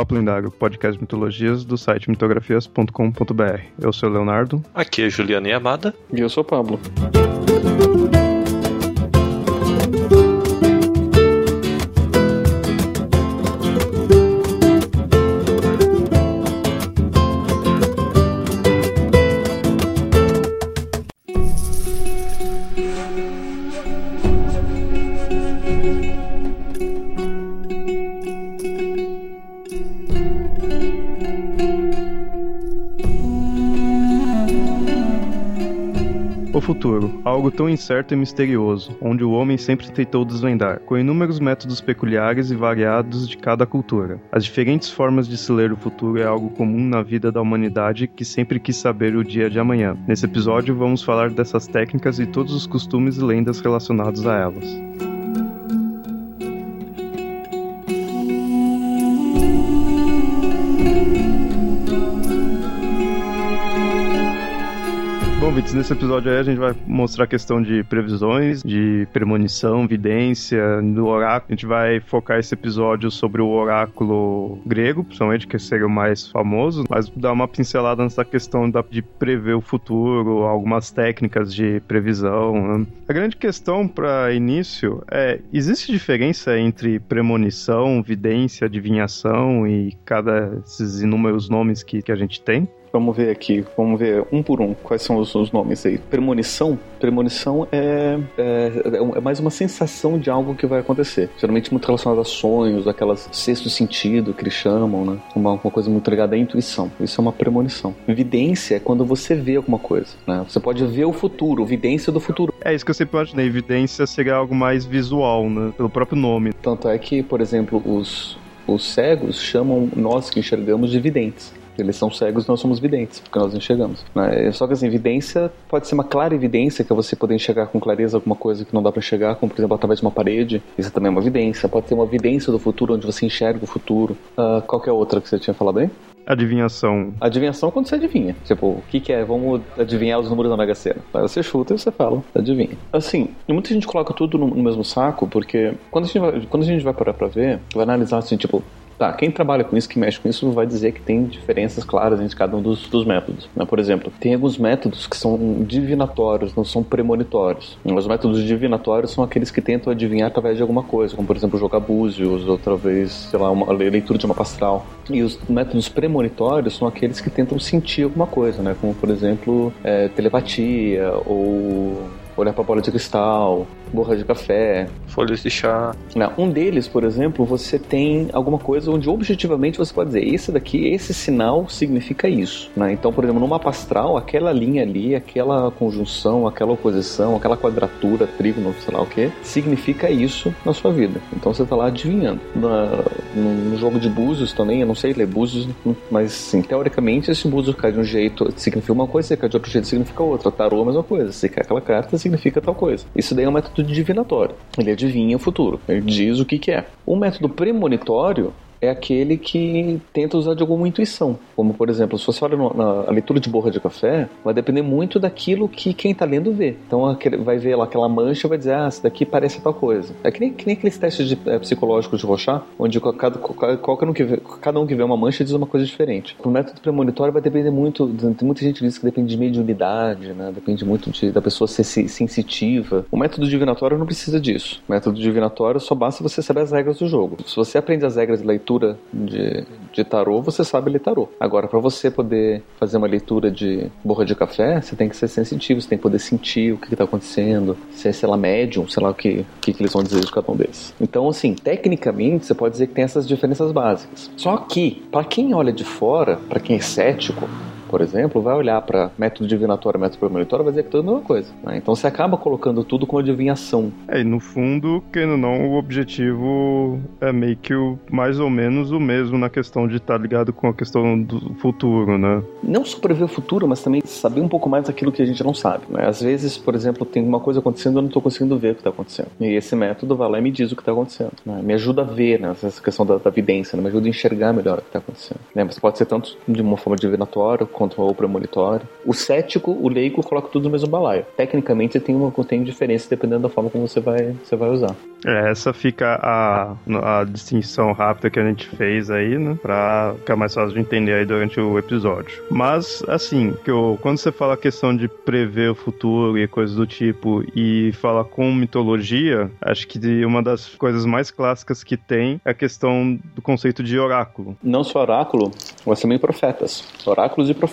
Papo Lendário, podcast de mitologias do site mitografias.com.br. Eu sou o Leonardo. Aqui é Juliana e Amada. E eu sou o Pablo. Algo tão incerto e misterioso, onde o homem sempre tentou desvendar, com inúmeros métodos peculiares e variados de cada cultura. As diferentes formas de se ler o futuro é algo comum na vida da humanidade que sempre quis saber o dia de amanhã. Nesse episódio, vamos falar dessas técnicas e todos os costumes e lendas relacionados a elas. Vitz, nesse episódio aí a gente vai mostrar a questão de previsões, de premonição, vidência, do oráculo. A gente vai focar esse episódio sobre o oráculo grego, principalmente, que seria o mais famoso, mas dar uma pincelada nessa questão de prever o futuro, algumas técnicas de previsão. Né? A grande questão para início é: existe diferença entre premonição, vidência, adivinhação e cada esses inúmeros nomes que, que a gente tem? Vamos ver aqui, vamos ver um por um quais são os, os nomes aí. Premonição. Premonição é, é, é, mais uma sensação de algo que vai acontecer. Geralmente muito relacionado a sonhos, aquelas sexto sentido que eles chamam, né? Uma, uma coisa muito ligada à intuição. Isso é uma premonição. Evidência é quando você vê alguma coisa, né? Você pode ver o futuro, evidência do futuro. É isso que eu sempre imaginei. Evidência seria algo mais visual, né? Pelo próprio nome. Tanto é que, por exemplo, os, os cegos chamam nós que enxergamos de videntes. Eles são cegos, nós somos videntes, porque nós enxergamos. Né? Só que assim, evidência pode ser uma clara evidência, que é você poder enxergar com clareza alguma coisa que não dá para enxergar, como por exemplo através de uma parede. Isso também é uma evidência. Pode ter uma evidência do futuro, onde você enxerga o futuro. Uh, qual é a outra que você tinha falado aí? Adivinhação. Adivinhação quando você adivinha. Tipo, o que, que é? Vamos adivinhar os números da Mega Sena. Aí você chuta e você fala, adivinha. Assim, muita gente coloca tudo no, no mesmo saco, porque quando a gente vai, quando a gente vai parar pra ver, vai analisar assim, tipo, Tá, quem trabalha com isso, que mexe com isso, vai dizer que tem diferenças claras entre cada um dos, dos métodos. Né? Por exemplo, tem alguns métodos que são divinatórios, não são premonitórios. Os métodos divinatórios são aqueles que tentam adivinhar através de alguma coisa, como por exemplo jogar búzios, ou talvez, sei lá, uma leitura de uma pastral. E os métodos premonitórios são aqueles que tentam sentir alguma coisa, né? Como por exemplo, é, telepatia ou olhar para bola de cristal, borra de café, folhas de chá. Não, um deles, por exemplo, você tem alguma coisa onde objetivamente você pode dizer, esse daqui, esse sinal significa isso. Né? Então, por exemplo, no mapa astral, aquela linha ali, aquela conjunção, aquela oposição, aquela quadratura, trígono, sei lá o que, significa isso na sua vida. Então você está lá adivinhando. Na, no, jogo de búzios também, eu não sei ler búzios, mas sim, teoricamente esse búzio cai de um jeito, significa uma coisa, se cai de outro jeito, significa outra. Tarô, a mesma coisa. Se cai aquela carta, significa tal coisa. Isso daí é um método divinatório. Ele adivinha o futuro. Ele diz o que, que é. O método premonitório é aquele que tenta usar de alguma intuição. Como, por exemplo, se você olha na leitura de borra de café, vai depender muito daquilo que quem está lendo vê. Então, vai ver lá aquela mancha e vai dizer, ah, isso daqui parece tal coisa. É que nem, que nem aqueles testes de, é, psicológicos de Rochat, onde cada, um que vê, cada um que vê uma mancha diz uma coisa diferente. O método premonitório vai depender muito, tem muita gente que diz que depende de mediunidade, né? depende muito de, da pessoa ser sensitiva. O método divinatório não precisa disso. O método divinatório só basta você saber as regras do jogo. Se você aprende as regras de leitura leitura de, de tarô, você sabe ler tarô. Agora, para você poder fazer uma leitura de borra de café, você tem que ser sensitivo, você tem que poder sentir o que está acontecendo, ser, sei lá, médium, sei lá o que, que, que eles vão dizer de cada um desses. Então, assim, tecnicamente, você pode dizer que tem essas diferenças básicas. Só que, para quem olha de fora, para quem é cético, por exemplo, vai olhar para método divinatório, método premonitório, vai dizer que tudo é a mesma coisa. Né? Então você acaba colocando tudo com adivinhação. É, e no fundo, querendo ou não, o objetivo é meio que o, mais ou menos o mesmo na questão de estar tá ligado com a questão do futuro, né? Não só prever o futuro, mas também saber um pouco mais daquilo que a gente não sabe. Né? Às vezes, por exemplo, tem uma coisa acontecendo e eu não estou conseguindo ver o que está acontecendo. E esse método vai lá e me diz o que está acontecendo. Né? Me ajuda a ver né? essa questão da, da vidência, né? me ajuda a enxergar melhor o que está acontecendo. Né? Mas pode ser tanto de uma forma divinatória quanto ou premonitória. O cético, o leigo, coloca tudo no mesmo balaio. Tecnicamente, tem uma tem diferença dependendo da forma como você vai, você vai usar. É, essa fica a, a distinção rápida que a gente fez aí, né? Pra ficar mais fácil de entender aí durante o episódio. Mas, assim, que eu, quando você fala a questão de prever o futuro e coisas do tipo, e fala com mitologia, acho que uma das coisas mais clássicas que tem é a questão do conceito de oráculo. Não só oráculo, mas também profetas. Oráculos e profetas.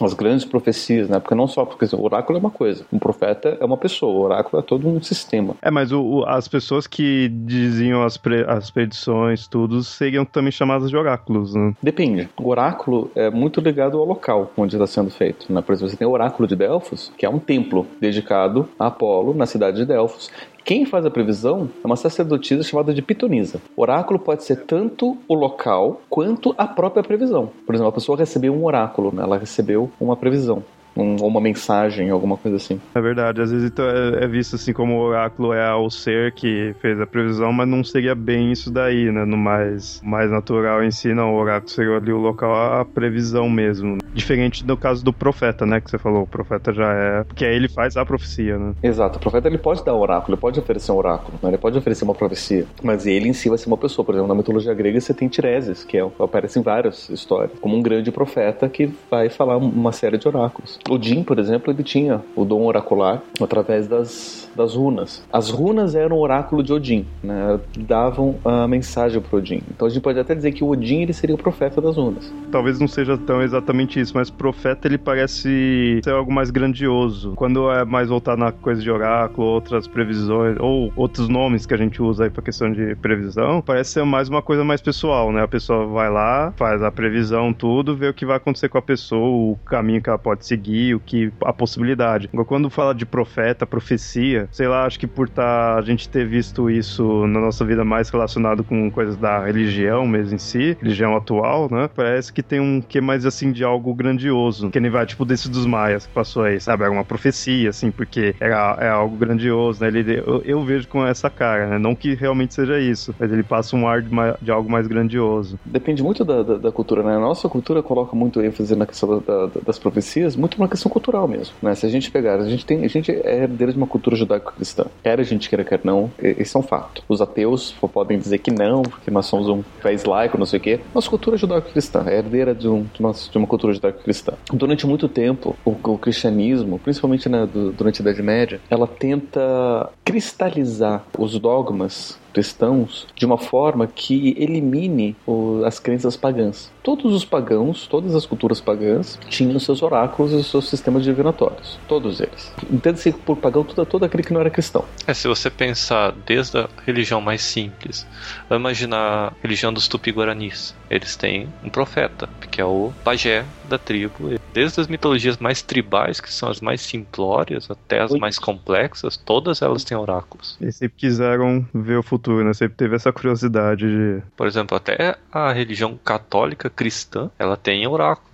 As grandes profecias, né? Porque não só porque o oráculo é uma coisa, um profeta é uma pessoa, o oráculo é todo um sistema. É, mas o, o, as pessoas que diziam as, pre, as predições, tudo, seriam também chamadas de oráculos, né? Depende. O oráculo é muito ligado ao local onde está sendo feito. Né? Por exemplo, você tem o oráculo de Delfos, que é um templo dedicado a Apolo na cidade de Delfos. Quem faz a previsão é uma sacerdotisa chamada de pitonisa. Oráculo pode ser tanto o local quanto a própria previsão. Por exemplo, a pessoa recebeu um oráculo, né? ela recebeu uma previsão um, uma mensagem, alguma coisa assim. É verdade, às vezes então, é, é, visto assim como o oráculo é o ser que fez a previsão, mas não seria bem isso daí, né? No mais, mais natural em si, não. O oráculo seria ali o local, a previsão mesmo. Diferente do caso do profeta, né? Que você falou, o profeta já é. Porque aí ele faz a profecia, né? Exato, o profeta ele pode dar oráculo, ele pode oferecer um oráculo, né? ele pode oferecer uma profecia, mas ele em si vai ser uma pessoa. Por exemplo, na mitologia grega você tem Tireses, que é, aparece em várias histórias, como um grande profeta que vai falar uma série de oráculos. Odin, por exemplo, ele tinha o dom oracular através das, das runas. As runas eram o oráculo de Odin, né? davam a mensagem para Odin. Então a gente pode até dizer que o Odin ele seria o profeta das runas. Talvez não seja tão exatamente isso, mas profeta ele parece ser algo mais grandioso. Quando é mais voltar na coisa de oráculo, outras previsões, ou outros nomes que a gente usa aí para questão de previsão, parece ser mais uma coisa mais pessoal, né? A pessoa vai lá, faz a previsão, tudo, vê o que vai acontecer com a pessoa, o caminho que ela pode seguir o que a possibilidade. Quando fala de profeta, profecia, sei lá, acho que por tá, a gente ter visto isso na nossa vida mais relacionado com coisas da religião mesmo em si, religião atual, né? Parece que tem um que mais assim de algo grandioso, que nem vai tipo desse dos maias que passou aí, sabe? É uma profecia assim, porque era, é algo grandioso, né? Ele, eu, eu, vejo com essa cara, né? Não que realmente seja isso, mas ele passa um ar de, de algo mais grandioso. Depende muito da, da, da, cultura, né? A nossa cultura coloca muito ênfase na questão da, das profecias, muito uma questão cultural mesmo, né? Se a gente pegar, a gente tem, a gente é herdeiro de uma cultura judaico-cristã. Quer a gente queira, quer não, isso é um fato. Os ateus podem dizer que não, porque nós somos um país laico, não sei o quê. Nossa cultura judaico-cristã é herdeira de, um, de, uma, de uma cultura judaico-cristã. Durante muito tempo, o, o cristianismo, principalmente né, durante a Idade Média, ela tenta cristalizar os dogmas cristãos de uma forma que elimine o, as crenças pagãs. Todos os pagãos, todas as culturas pagãs, tinham seus oráculos e seus sistemas divinatórios. Todos eles. Entende-se por pagão todo, todo aquele que não era cristão. É, se você pensar desde a religião mais simples, vamos imaginar a religião dos tupi-guaranis. Eles têm um profeta, que é o pajé da tribo. Desde as mitologias mais tribais, que são as mais simplórias, até as Oi. mais complexas, todas elas têm oráculos. E sempre quiseram ver o futuro, né? Sempre teve essa curiosidade de. Por exemplo, até a religião católica cristã, ela tem oráculos.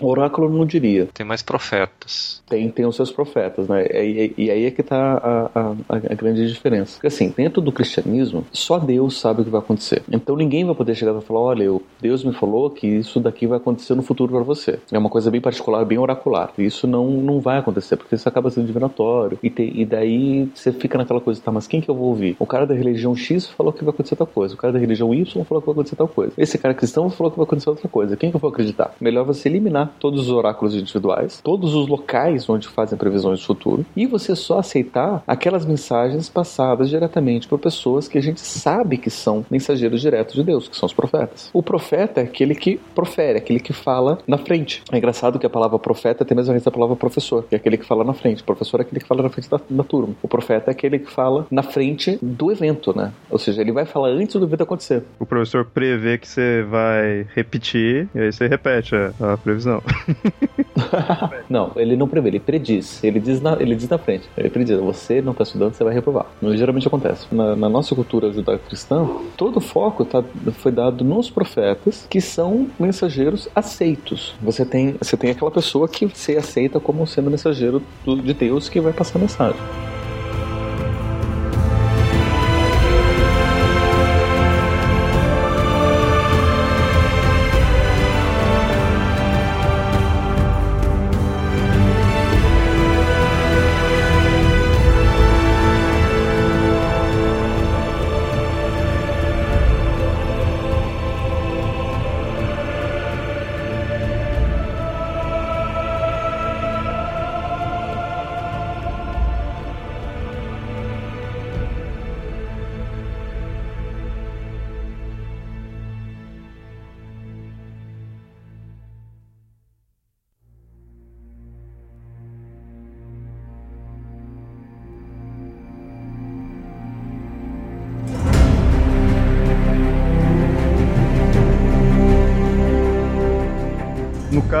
Oráculo não diria. Tem mais profetas. Tem, tem os seus profetas, né? E, e, e aí é que tá a, a, a, grande diferença. Porque assim, dentro do cristianismo, só Deus sabe o que vai acontecer. Então ninguém vai poder chegar e falar: olha, Deus me falou que isso daqui vai acontecer no futuro para você. É uma coisa bem particular, bem oracular. Isso não, não vai acontecer, porque isso acaba sendo divinatório. E, te, e daí você fica naquela coisa, tá, mas quem que eu vou ouvir? O cara da religião X falou que vai acontecer tal coisa. O cara da religião Y falou que vai acontecer tal coisa. Esse cara cristão falou que vai acontecer outra coisa. Quem que eu vou acreditar? Melhor você eliminar todos os oráculos individuais, todos os locais onde fazem previsões do futuro, e você só aceitar aquelas mensagens passadas diretamente por pessoas que a gente sabe que são mensageiros diretos de Deus, que são os profetas. O profeta é aquele que profere, aquele que fala na frente. É engraçado que a palavra profeta tem a mesma raiz da palavra professor, que é aquele que fala na frente. O professor é aquele que fala na frente da, da turma. O profeta é aquele que fala na frente do evento, né? Ou seja, ele vai falar antes do evento acontecer. O professor prevê que você vai repetir e aí você repete a, a previsão. não, ele não prevê, ele prediz. Ele diz na, ele diz na frente. Ele prediz, você não está estudando, você vai reprovar. Não geralmente acontece. Na, na nossa cultura judaico-cristã, todo o foco tá, foi dado nos profetas, que são mensageiros aceitos. Você tem, você tem aquela pessoa que se aceita como sendo mensageiro do, de Deus que vai passar a mensagem.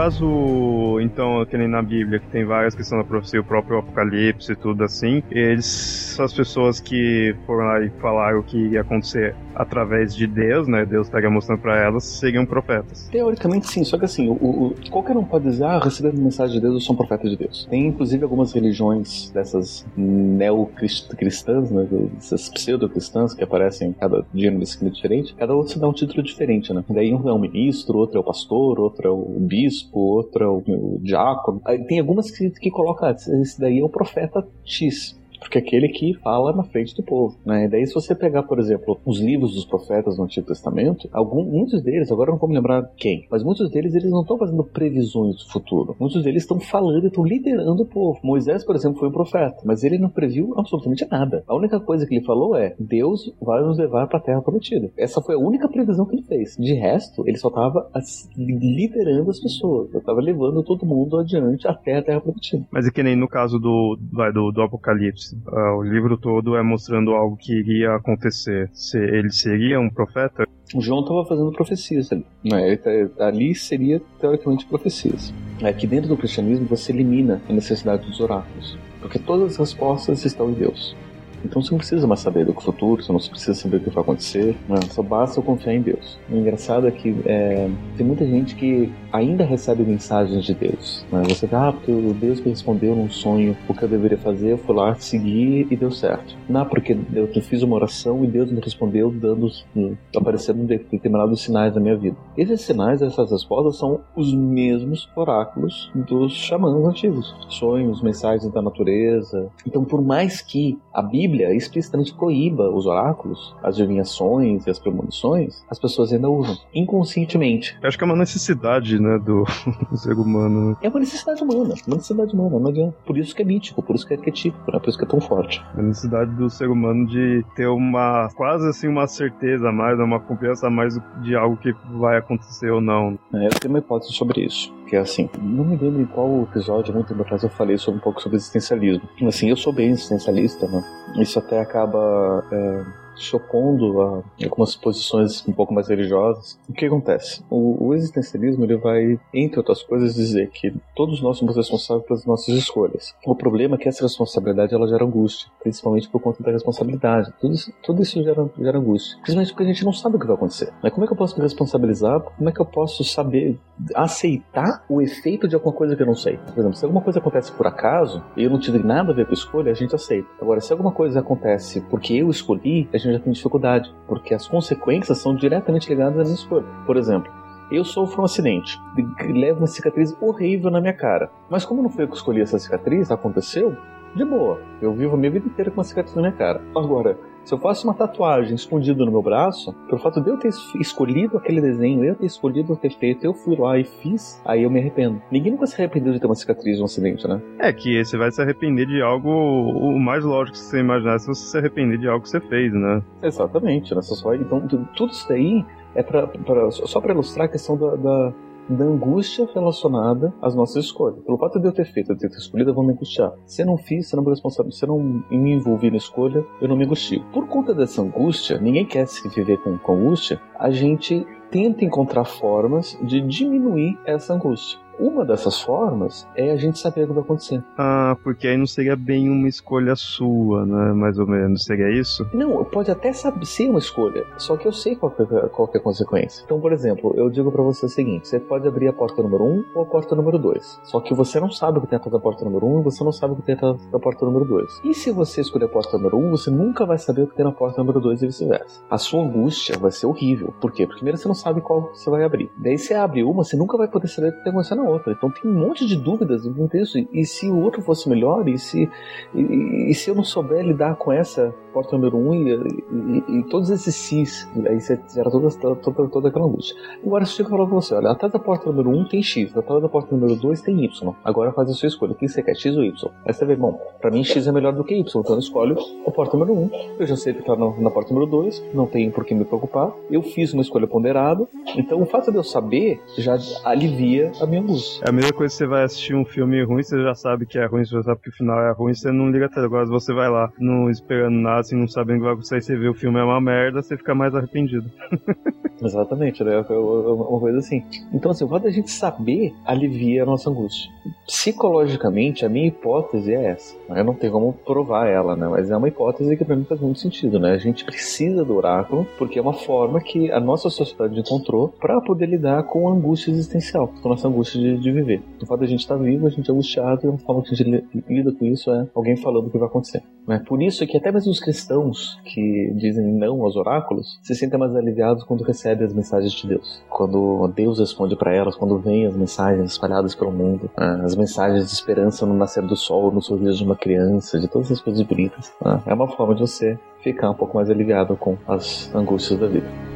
Caso, que nem na Bíblia, que tem várias questões da profecia, o próprio Apocalipse e tudo assim, eles são as pessoas que foram lá e falaram que ia acontecer através de Deus, né? Deus estaria mostrando para elas, seriam profetas. Teoricamente sim, só que assim, o, o, qualquer um pode dizer, ah, recebendo mensagem de Deus, eu sou um profeta de Deus. Tem inclusive algumas religiões dessas neocristãs, né? Essas pseudo-cristãs que aparecem cada dia num escrito diferente, cada outro se dá um título diferente, né? Daí um é o ministro, outro é o pastor, outro é o bispo, outro é o, o diácono. Tem algumas que, que colocam, ah, esse daí é o profeta X porque é aquele que fala na frente do povo. Né? E daí, se você pegar, por exemplo, os livros dos profetas no Antigo Testamento, algum, muitos deles, agora não vou me lembrar quem, mas muitos deles eles não estão fazendo previsões do futuro. Muitos deles estão falando, estão liderando o povo. Moisés, por exemplo, foi um profeta, mas ele não previu absolutamente nada. A única coisa que ele falou é: Deus vai nos levar para a Terra Prometida. Essa foi a única previsão que ele fez. De resto, ele só estava liderando as pessoas, estava levando todo mundo adiante até a Terra Prometida. Mas é que nem no caso do, do, do Apocalipse Uh, o livro todo é mostrando algo que iria acontecer. Se ele seria um profeta? O João estava fazendo profecias ali. Né? Tá, ali seria, teoricamente, profecias. É que dentro do cristianismo você elimina a necessidade dos oráculos. Porque todas as respostas estão em Deus. Então você não precisa mais saber do futuro, você não precisa saber o que vai acontecer, né? só basta confiar em Deus. O engraçado é que é, tem muita gente que ainda recebe mensagens de Deus. Né? Você fala, ah, porque o Deus me respondeu num sonho o que eu deveria fazer, eu fui lá, segui e deu certo. Não, porque eu fiz uma oração e Deus me respondeu dando, aparecendo determinados sinais na minha vida. Esses sinais, essas respostas são os mesmos oráculos dos xamãs antigos. Sonhos, mensagens da natureza. Então, por mais que a Bíblia Bíblia explicitamente proíba os oráculos, as adivinhações e as premonições, as pessoas ainda usam, inconscientemente. Eu acho que é uma necessidade, né, do, do ser humano. Né? É uma necessidade humana, uma necessidade humana, não adianta. Por isso que é mítico, por isso que é arquetípico, né? por isso que é tão forte. A necessidade do ser humano de ter uma, quase assim, uma certeza a mais, uma confiança a mais de algo que vai acontecer ou não. É, eu tenho uma hipótese sobre isso que é assim, não me lembro em qual episódio, muito tempo atrás eu falei sobre um pouco sobre existencialismo. Assim, eu sou bem existencialista, né? Isso até acaba é, se opondo a algumas posições um pouco mais religiosas. O que acontece? O, o, existencialismo ele vai, entre outras coisas, dizer que todos nós somos responsáveis pelas nossas escolhas. O problema é que essa responsabilidade ela gera angústia, principalmente por conta da responsabilidade. Tudo isso, tudo isso gera, gera angústia, principalmente porque a gente não sabe o que vai acontecer. Mas como é que eu posso me responsabilizar? Como é que eu posso saber aceitar o efeito de alguma coisa que eu não sei? Por exemplo, se alguma coisa acontece por acaso e eu não tive nada a ver com a escolha, a gente aceita. Agora, se alguma coisa acontece porque eu escolhi, a gente já tem dificuldade, porque as consequências são diretamente ligadas à minha escolha. Por exemplo, eu sofro um acidente, levo uma cicatriz horrível na minha cara. Mas como não foi eu que escolhi essa cicatriz, aconteceu, de boa. Eu vivo a minha vida inteira com uma cicatriz na minha cara. Agora, se eu faço uma tatuagem escondida no meu braço, pelo fato de eu ter escolhido aquele desenho, eu ter escolhido ter feito, eu fui lá e fiz, aí eu me arrependo. Ninguém nunca se arrependeu de ter uma cicatriz de um acidente, né? É que você vai se arrepender de algo, o mais lógico que você imaginar é se você se arrepender de algo que você fez, né? Exatamente, né? Só, então, tudo isso daí é pra, pra só para ilustrar a questão da, da da angústia relacionada às nossas escolhas. Pelo fato de eu ter feito, de eu ter escolhido, eu vou me angustiar. Se eu não fiz, se eu não me responsável, se eu não me envolvi na escolha, eu não me angustio. Por conta dessa angústia, ninguém quer se viver com, com angústia, a gente tenta encontrar formas de diminuir essa angústia. Uma dessas formas é a gente saber o que vai acontecer. Ah, porque aí não seria bem uma escolha sua, né? Mais ou menos. Seria isso? Não, pode até saber, ser uma escolha, só que eu sei qual, é, qual é a consequência. Então, por exemplo, eu digo para você o seguinte: você pode abrir a porta número 1 um ou a porta número 2. Só que você não sabe o que tem atrás da porta número 1 um, e você não sabe o que tem atrás da porta número 2. E se você escolher a porta número 1, um, você nunca vai saber o que tem na porta número 2 e vice-versa. A sua angústia vai ser horrível. Por quê? Porque primeiro você não sabe qual você vai abrir. Daí você abre uma, você nunca vai poder saber o que tem acontecendo outra. Então tem um monte de dúvidas isso. E se o outro fosse melhor? E se, e, e se eu não souber lidar com essa porta número 1 um, e, e, e, todos esses cis? Aí você gera toda, toda, toda aquela angústia. Agora, se eu falar pra você, olha, atrás da porta número 1 um tem X, atrás da porta número 2 tem Y. Agora faz a sua escolha. O que você quer, X ou Y? Aí você vê, bom, pra mim X é melhor do que Y, então eu escolho a porta número 1. Um. Eu já sei que tá na, na porta número 2, não tenho por que me preocupar. Eu fiz uma escolha ponderada, então o fato de eu saber já alivia a minha angústia. É a mesma coisa que você vai assistir um filme ruim, você já sabe que é ruim, você já sabe que o final é ruim, você não liga até agora, você vai lá, não esperando nada, assim, não sabendo o que vai acontecer, você vê o filme é uma merda, você fica mais arrependido. Exatamente, né? É uma coisa assim. Então, assim, o fato da gente saber alivia a nossa angústia. Psicologicamente, a minha hipótese é essa. Eu não tenho como provar ela, né? Mas é uma hipótese que pra mim faz muito sentido, né? A gente precisa do oráculo porque é uma forma que a nossa sociedade encontrou para poder lidar com a angústia existencial, com a nossa angústia de, de viver. O fato de a gente estar tá vivo, a gente é angustiado e uma forma que a gente lida com isso é alguém falando o que vai acontecer. Né? Por isso é que até mesmo os que dizem não aos oráculos se sentem mais aliviados quando recebem as mensagens de Deus. Quando Deus responde para elas, quando vem as mensagens espalhadas pelo mundo, né? as mensagens de esperança no nascer do sol, no sorriso de uma criança, de todas essas coisas bonitas. Né? É uma forma de você ficar um pouco mais aliviado com as angústias da vida.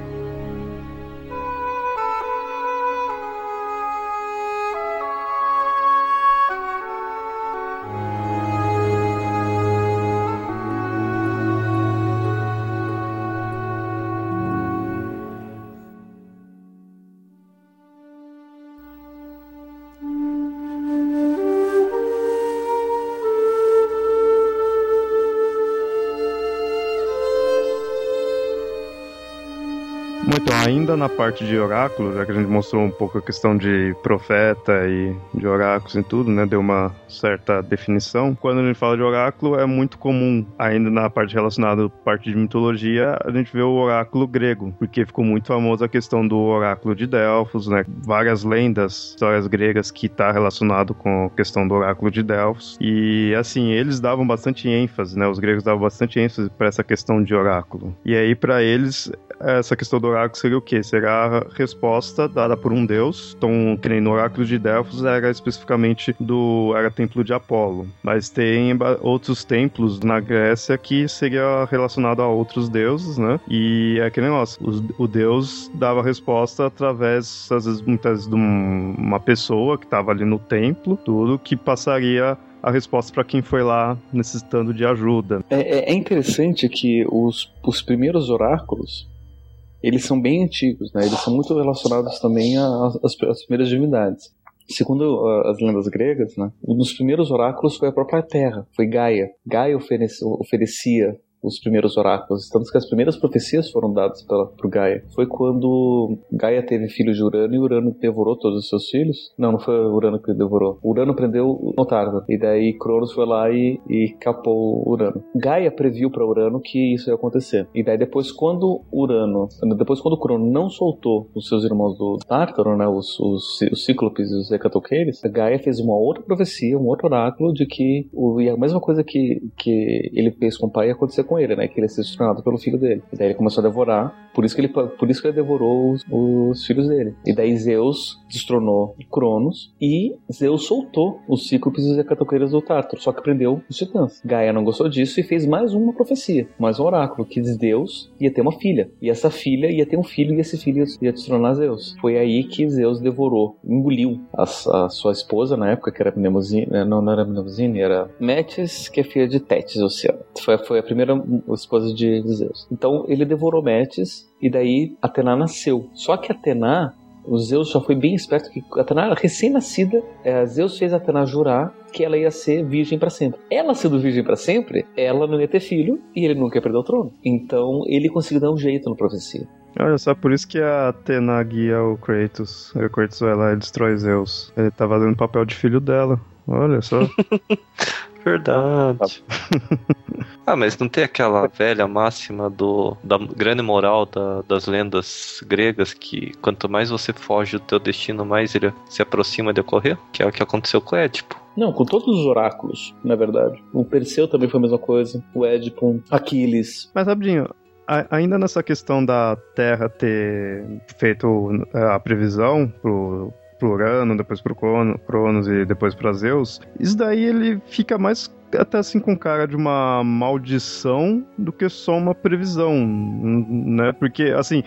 Ainda na parte de oráculos, já que a gente mostrou um pouco a questão de profeta e de oráculos e tudo, né? Deu uma certa definição. Quando a gente fala de oráculo, é muito comum, ainda na parte relacionada à parte de mitologia, a gente vê o oráculo grego, porque ficou muito famosa a questão do oráculo de Delfos, né? Várias lendas, histórias gregas que está relacionado com a questão do oráculo de Delfos. E assim, eles davam bastante ênfase, né? Os gregos davam bastante ênfase para essa questão de oráculo. E aí, para eles, essa questão do oráculo seria o quê? Seria a resposta dada por um deus. Então, que nem no oráculo de Delfos era especificamente do era templo de Apolo, mas tem outros templos na Grécia que seria relacionado a outros deuses, né? E é aquele negócio, o, o deus dava resposta através, às vezes, muitas vezes, de uma pessoa que estava ali no templo, tudo que passaria a resposta para quem foi lá necessitando de ajuda. É, é interessante que os, os primeiros oráculos eles são bem antigos, né? Eles são muito relacionados também às, primeiras divindades. Segundo uh, as lendas gregas, né, um dos primeiros oráculos foi a própria Terra, foi Gaia. Gaia oferecia os primeiros oráculos. Tanto que as primeiras profecias foram dadas pela, por Gaia. Foi quando Gaia teve filho de Urano e Urano devorou todos os seus filhos. Não, não foi Urano que devorou. Urano prendeu Notarda. E daí Cronos foi lá e, e capou Urano. Gaia previu para Urano que isso ia acontecer. E daí depois, quando Urano, depois quando Crono não soltou os seus irmãos do Tártaro, né, os, os, os Cíclopes e os Hecatoqueires, Gaia fez uma outra profecia, um outro oráculo de que o, e a mesma coisa que, que ele fez com o pai ia acontecer com ele, né? Que ele ia ser destronado pelo filho dele. E daí ele começou a devorar, por isso que ele, por isso que ele devorou os, os filhos dele. E daí Zeus destronou Cronos e Zeus soltou os cíclopes e os hecatoqueiras do Tártaro, só que prendeu os titãs. Gaia não gostou disso e fez mais uma profecia, mais um oráculo, que Deus ia ter uma filha. E essa filha ia ter um filho e esse filho ia destronar Zeus. Foi aí que Zeus devorou, engoliu a, a sua esposa na época, que era Mnemosine, né? não, não era Mnemosine, era Metis, que é filha de Tétis, Oceano. Foi, foi a primeira esposa de Zeus. Então ele devorou Metis e daí Atena nasceu. Só que Atena, o Zeus já foi bem esperto que Atena, recém-nascida, é, Zeus fez Atena jurar que ela ia ser virgem para sempre. Ela sendo virgem para sempre, ela não ia ter filho e ele nunca ia perder o trono. Então ele conseguiu dar um jeito na profecia. Olha só, por isso que a Atena guia o Kratos. O Kratos vai lá e destrói Zeus. Ele tá fazendo o papel de filho dela. Olha só. Verdade. ah, mas não tem aquela velha máxima do da grande moral da, das lendas gregas que quanto mais você foge do teu destino, mais ele se aproxima de ocorrer? Que é o que aconteceu com o Édipo. Não, com todos os oráculos, na verdade. O Perseu também foi a mesma coisa. O Édipo, Aquiles. Mas, Abdinho, ainda nessa questão da Terra ter feito é, a previsão pro, pro Urano, depois pro Cronos e depois pra Zeus, isso daí ele fica mais até assim com cara de uma maldição do que só uma previsão, né? Porque, assim,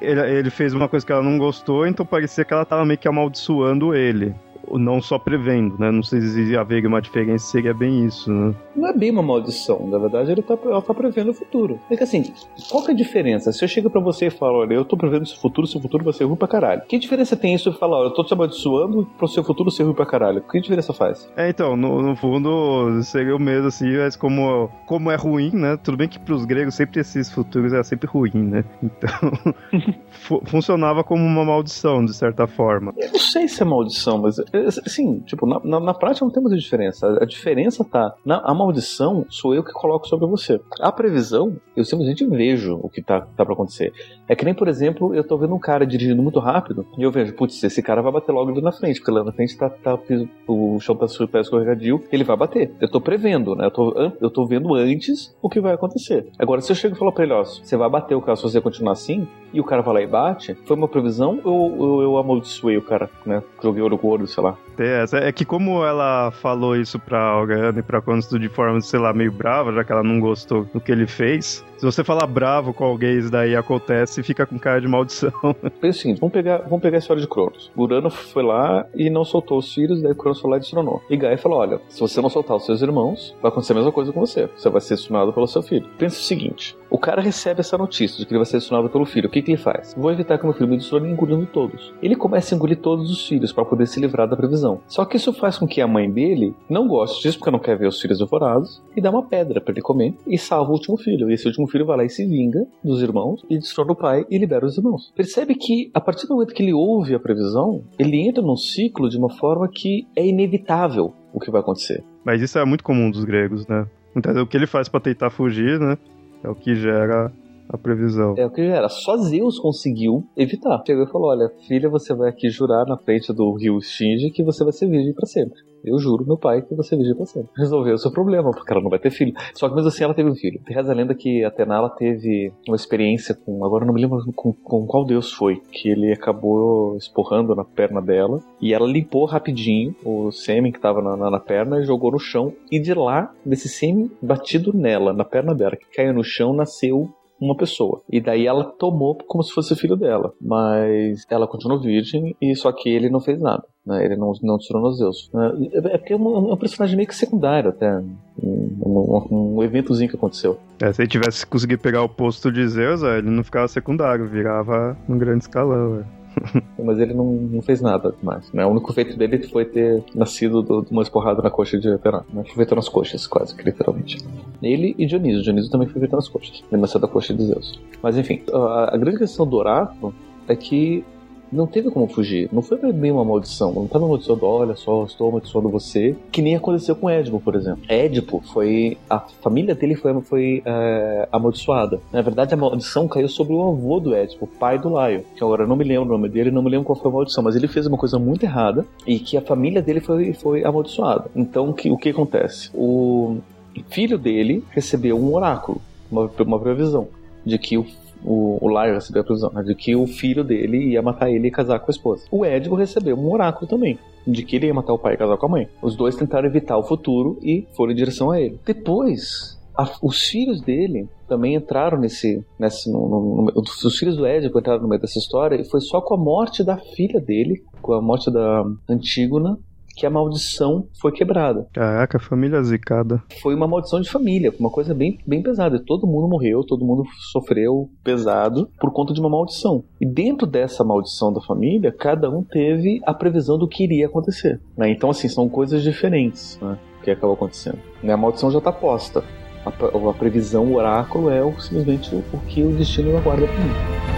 ele, ele fez uma coisa que ela não gostou, então parecia que ela tava meio que amaldiçoando ele não só prevendo, né? Não sei se haveria uma diferença, seria bem isso, né? Não é bem uma maldição, na verdade ele tá, ela tá prevendo o futuro. É que assim, qual que é a diferença? Se eu chego pra você e falo, olha, eu tô prevendo esse futuro, seu futuro vai ser ruim pra caralho. Que diferença tem isso e falar, olha, eu tô te amaldiçoando pro seu futuro ser ruim pra caralho? Que diferença faz? É, então, no, no fundo, seria o mesmo assim, mas como, como é ruim, né? Tudo bem que pros gregos sempre esses futuros é sempre ruim, né? Então, fu funcionava como uma maldição, de certa forma. Eu não sei se é maldição, mas assim, tipo, na, na, na prática não tem muita diferença. A, a diferença tá. Na, a maldição sou eu que coloco sobre você. A previsão, eu simplesmente vejo o que tá, tá pra acontecer. É que nem, por exemplo, eu tô vendo um cara dirigindo muito rápido e eu vejo, putz, esse cara vai bater logo ali na frente, porque lá na frente tá, tá o chão tá super escorregadio, ele vai bater. Eu tô prevendo, né? Eu tô, eu tô vendo antes o que vai acontecer. Agora, se eu chego e falo pra ele, ó, você vai bater o carro se você continuar assim, e o cara vai lá e bate, foi uma previsão ou eu, eu amaldiçoei o cara, né? Joguei ouro ouro, sei lá. É, é que como ela falou isso pra Algana e pra Constance de forma, sei lá, meio brava, já que ela não gostou do que ele fez, se você falar bravo com alguém, isso daí acontece e fica com cara de maldição. Pensa seguinte, vamos pegar, vamos pegar a história de Cronos. Urano foi lá e não soltou os filhos, daí Cronos foi lá e destronou. E Gaia falou, olha, se você não soltar os seus irmãos, vai acontecer a mesma coisa com você. Você vai ser destinado pelo seu filho. Pensa o seguinte, o cara recebe essa notícia de que ele vai ser destinado pelo filho. O que, que ele faz? Vou evitar que meu filho me destrone engolindo todos. Ele começa a engolir todos os filhos para poder se livrar da previsão. Só que isso faz com que a mãe dele não goste disso porque não quer ver os filhos devorados e dá uma pedra para ele comer e salva o último filho. E esse último filho vai lá e se vinga dos irmãos e destrona o pai e libera os irmãos. Percebe que a partir do momento que ele ouve a previsão, ele entra num ciclo de uma forma que é inevitável o que vai acontecer. Mas isso é muito comum dos gregos, né? Então, o que ele faz para tentar fugir, né? É o que gera a previsão. É o que gera. Só Zeus conseguiu evitar. Chegou e falou: Olha, filha, você vai aqui jurar na frente do rio Stinge que você vai ser virgem para sempre. Eu juro, meu pai, que você virgem pra sempre. Resolveu o seu problema, porque ela não vai ter filho. Só que mesmo assim ela teve um filho. Reza a lenda que Atena ela teve uma experiência com. Agora não me lembro com, com qual deus foi. Que ele acabou esporrando na perna dela. E ela limpou rapidinho o sêmen que tava na, na, na perna e jogou no chão. E de lá, desse sêmen batido nela, na perna dela, que caiu no chão, nasceu uma pessoa. E daí ela tomou como se fosse filho dela. Mas ela continuou virgem e só que ele não fez nada. Né? Ele não, não destronou Zeus. É, é porque é um, é um personagem meio que secundário até. Um, um, um, eventozinho que aconteceu. É, se ele tivesse conseguido pegar o posto de Zeus, ele não ficava secundário, virava um grande escalão. Mas ele não, não fez nada mais. Né? O único feito dele foi ter nascido de uma esporrada na coxa de Atená. Né? Foi feito nas coxas, quase, literalmente. Ele e Dionísio. Dionísio também foi feito nas coxas. Nasceu da coxa de Zeus. Mas enfim, a, a grande questão do oráculo é que não teve como fugir. Não foi bem uma maldição. Não estava amaldiçoando, olha só, estou amaldiçoando você. Que nem aconteceu com Édipo, por exemplo. Édipo foi. A família dele foi, foi é, amaldiçoada. Na verdade, a maldição caiu sobre o avô do Édipo, pai do Laio. Que agora eu não me lembro o nome dele, não me lembro qual foi a maldição, mas ele fez uma coisa muito errada e que a família dele foi, foi amaldiçoada. Então, que, o que acontece? O filho dele recebeu um oráculo, uma, uma previsão de que o o, o recebeu a previsão né, de que o filho dele ia matar ele e casar com a esposa. O Édipo recebeu um oráculo também, de que ele ia matar o pai e casar com a mãe. Os dois tentaram evitar o futuro e foram em direção a ele. Depois, a, os filhos dele também entraram nesse. nesse no, no, no, os filhos do Édipo entraram no meio dessa história e foi só com a morte da filha dele, com a morte da Antígona, que a maldição foi quebrada. Caraca, família zicada. Foi uma maldição de família, uma coisa bem, bem pesada. Todo mundo morreu, todo mundo sofreu pesado por conta de uma maldição. E dentro dessa maldição da família, cada um teve a previsão do que iria acontecer. Né? Então, assim, são coisas diferentes né, que acabou acontecendo. Né? A maldição já está posta. A, a, previsão, o oráculo é simplesmente o que o destino aguarda para mim.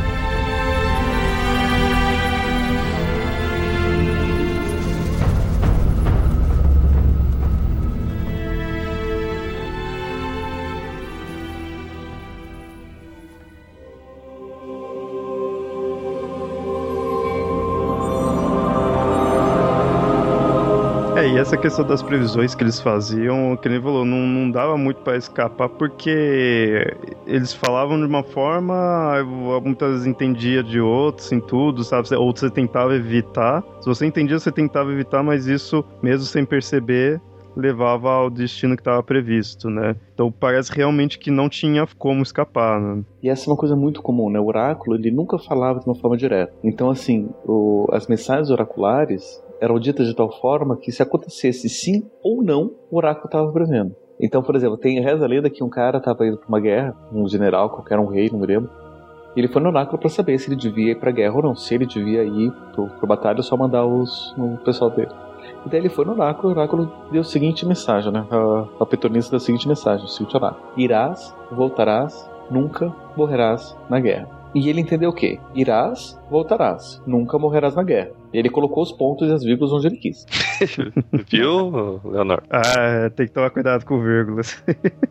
Essa questão das previsões que eles faziam, que nem falou, não, não dava muito para escapar porque eles falavam de uma forma, muitas vezes entendia de outros em tudo, sabe? Ou você tentava evitar. Se você entendia, você tentava evitar, mas isso, mesmo sem perceber, levava ao destino que estava previsto, né? Então parece realmente que não tinha como escapar, né? E essa é uma coisa muito comum, né? O oráculo, ele nunca falava de uma forma direta. Então, assim, o, as mensagens oraculares, eram ditas de tal forma que se acontecesse sim ou não, o oráculo estava prevendo. Então, por exemplo, tem reza a lenda que um cara estava indo para uma guerra, um general, qualquer um rei, não me lembro, e ele foi no oráculo para saber se ele devia ir para a guerra ou não, se ele devia ir para a batalha ou só mandar os, o pessoal dele. E daí ele foi no oráculo, o oráculo deu a seguinte mensagem, né? A, a deu a seguinte mensagem, o seguinte oráculo. Irás, voltarás, nunca morrerás na guerra. E ele entendeu o quê? Irás, voltarás, nunca morrerás na guerra. E ele colocou os pontos e as vírgulas onde ele quis. Viu, Leonardo? Ah, tem que tomar cuidado com vírgulas.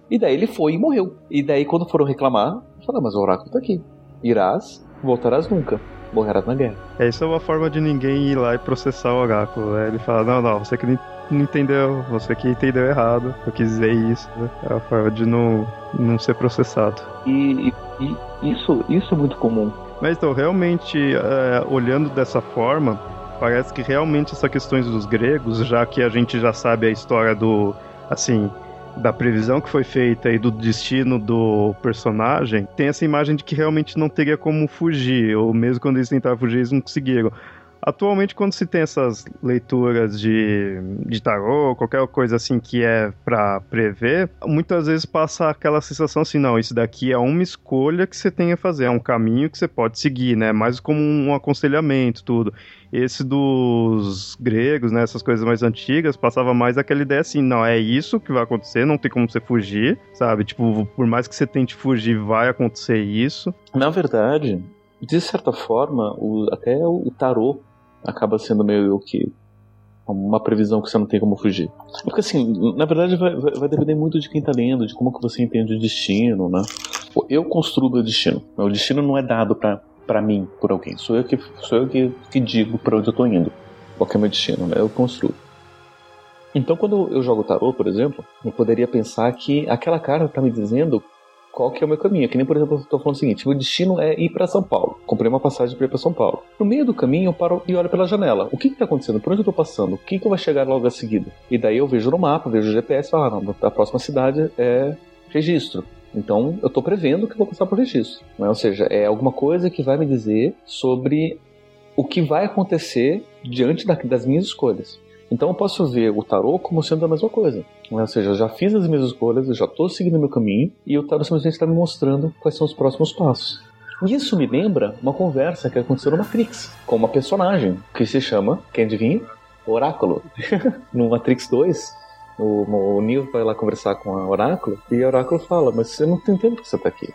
e daí ele foi e morreu. E daí quando foram reclamar, falaram, mas o oráculo tá aqui. Irás, voltarás nunca morrerás na guerra. É, isso é uma forma de ninguém ir lá e processar o oráculo. Né? Ele fala, não, não, você que não entendeu, você que entendeu errado, eu quis dizer isso. Né? É a forma de não, não ser processado. E, e, e isso, isso é muito comum. Mas então, realmente, é, olhando dessa forma, parece que realmente essas questões dos gregos, já que a gente já sabe a história do, assim, da previsão que foi feita e do destino do personagem, tem essa imagem de que realmente não teria como fugir, ou mesmo quando eles tentaram fugir, eles não conseguiram. Atualmente, quando se tem essas leituras de, de tarô, qualquer coisa assim que é para prever, muitas vezes passa aquela sensação assim, não, isso daqui é uma escolha que você tem a fazer, é um caminho que você pode seguir, né? Mais como um aconselhamento, tudo. Esse dos gregos, né, essas coisas mais antigas, passava mais aquela ideia assim, não, é isso que vai acontecer, não tem como você fugir, sabe? Tipo, por mais que você tente fugir, vai acontecer isso. Na verdade, de certa forma, o, até o tarô acaba sendo meio que uma previsão que você não tem como fugir. Porque assim, na verdade vai, vai, depender muito de quem está lendo, de como que você entende o destino, né? Eu construo o destino. O destino não é dado para para mim por alguém. Sou eu que sou eu que, que digo para onde eu estou indo. Qual é o meu destino, né? Eu construo. Então, quando eu jogo tarô, por exemplo, eu poderia pensar que aquela carta está me dizendo qual que é o meu caminho. Que nem, por exemplo, eu estou falando o seguinte: meu destino é ir para São Paulo. Comprei uma passagem para ir para São Paulo. No meio do caminho, eu paro e olho pela janela. O que está acontecendo? Por onde eu estou passando? O que, que vai chegar logo a seguida? E daí eu vejo no mapa, vejo o GPS e falo: ah, não, a próxima cidade é registro. Então, eu estou prevendo que vou passar por registro. Né? Ou seja, é alguma coisa que vai me dizer sobre o que vai acontecer diante da, das minhas escolhas. Então eu posso ver o tarô como sendo a mesma coisa. Né? Ou seja, eu já fiz as minhas escolhas, eu já estou seguindo meu caminho, e o tarô simplesmente está me mostrando quais são os próximos passos. Isso me lembra uma conversa que aconteceu no Matrix, com uma personagem que se chama, quem adivinha? Oráculo. no Matrix 2, o, o Neo vai lá conversar com a Oráculo e a Oráculo fala: Mas você não tem tempo que você está aqui.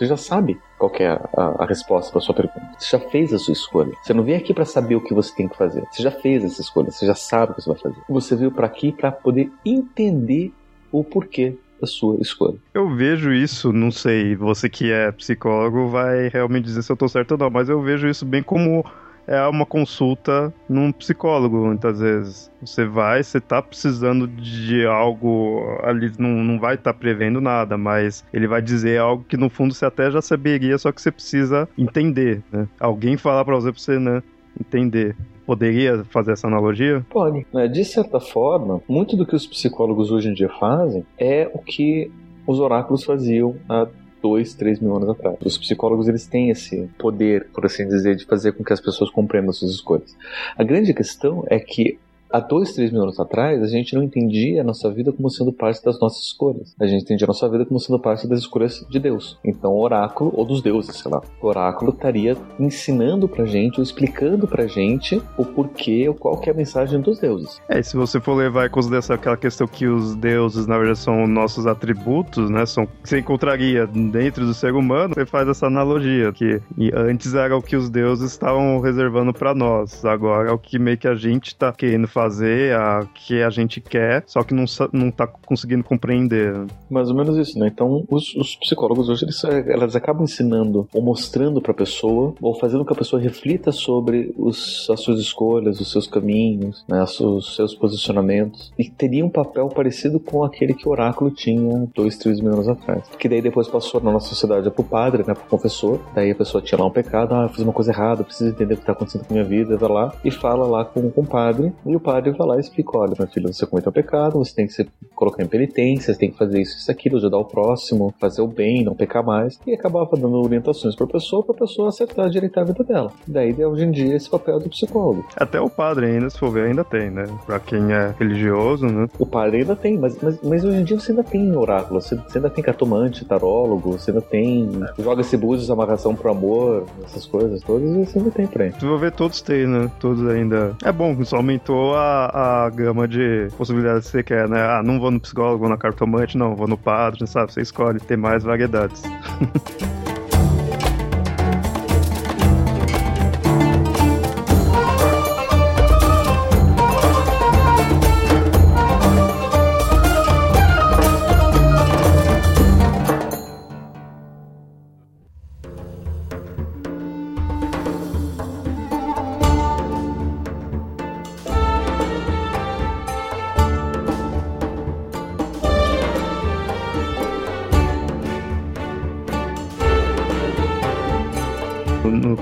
Você já sabe qual é a, a, a resposta para sua pergunta. Você já fez a sua escolha. Você não veio aqui para saber o que você tem que fazer. Você já fez essa escolha. Você já sabe o que você vai fazer. Você veio para aqui para poder entender o porquê da sua escolha. Eu vejo isso, não sei, você que é psicólogo vai realmente dizer se eu tô certo ou não, mas eu vejo isso bem como é uma consulta num psicólogo, muitas vezes. Você vai, você tá precisando de algo ali, não, não vai estar tá prevendo nada, mas ele vai dizer algo que no fundo você até já saberia, só que você precisa entender, né? Alguém falar para você pra você, né, entender. Poderia fazer essa analogia? Pode. Né? De certa forma, muito do que os psicólogos hoje em dia fazem é o que os oráculos faziam há dois, três mil anos atrás. Os psicólogos eles têm esse poder, por assim dizer, de fazer com que as pessoas compreendam suas escolhas. A grande questão é que há dois, três mil anos atrás, a gente não entendia a nossa vida como sendo parte das nossas escolhas. A gente entendia a nossa vida como sendo parte das escolhas de Deus. Então, o oráculo, ou dos deuses, sei lá, o oráculo estaria ensinando pra gente, ou explicando pra gente o porquê, ou qual que é a mensagem dos deuses. É, e se você for levar em consideração aquela questão que os deuses, na verdade, são nossos atributos, né, são que você encontraria dentro do ser humano, você faz essa analogia, que antes era o que os deuses estavam reservando para nós, agora é o que meio que a gente tá querendo fazer fazer a que a gente quer, só que não, não tá conseguindo compreender. Mais ou menos isso, né? Então, os, os psicólogos hoje, eles, elas acabam ensinando ou mostrando pra pessoa, ou fazendo que a pessoa reflita sobre os, as suas escolhas, os seus caminhos, né? os seus posicionamentos, e teria um papel parecido com aquele que o oráculo tinha dois, três mil anos atrás. Que daí depois passou na nossa sociedade pro padre, né? Pro confessor, daí a pessoa tinha lá um pecado, ah, fiz uma coisa errada, preciso entender o que tá acontecendo com a minha vida, vai lá, e fala lá com, com o padre, e o padre padre vai lá e explica: olha, meu filho, você cometeu pecado, você tem que se colocar em penitência, você tem que fazer isso, isso, aquilo, ajudar o próximo, fazer o bem, não pecar mais. E acabava dando orientações pra pessoa, pra pessoa acertar, direitar a vida dela. Daí, hoje em dia, esse papel do psicólogo. Até o padre ainda, se for ver, ainda tem, né? Pra quem é religioso, né? O padre ainda tem, mas, mas, mas hoje em dia você ainda tem oráculo, você, você ainda tem cartomante, tarólogo, você ainda tem. Joga esse búzios, amarração pro amor, essas coisas todas, e você ainda tem pra ele. Se for ver, todos têm, né? Todos ainda. É bom, só aumentou a, a gama de possibilidades que você quer, né? Ah, não vou no psicólogo, vou na cartomante, não, vou no padre, sabe? Você escolhe, tem mais variedades.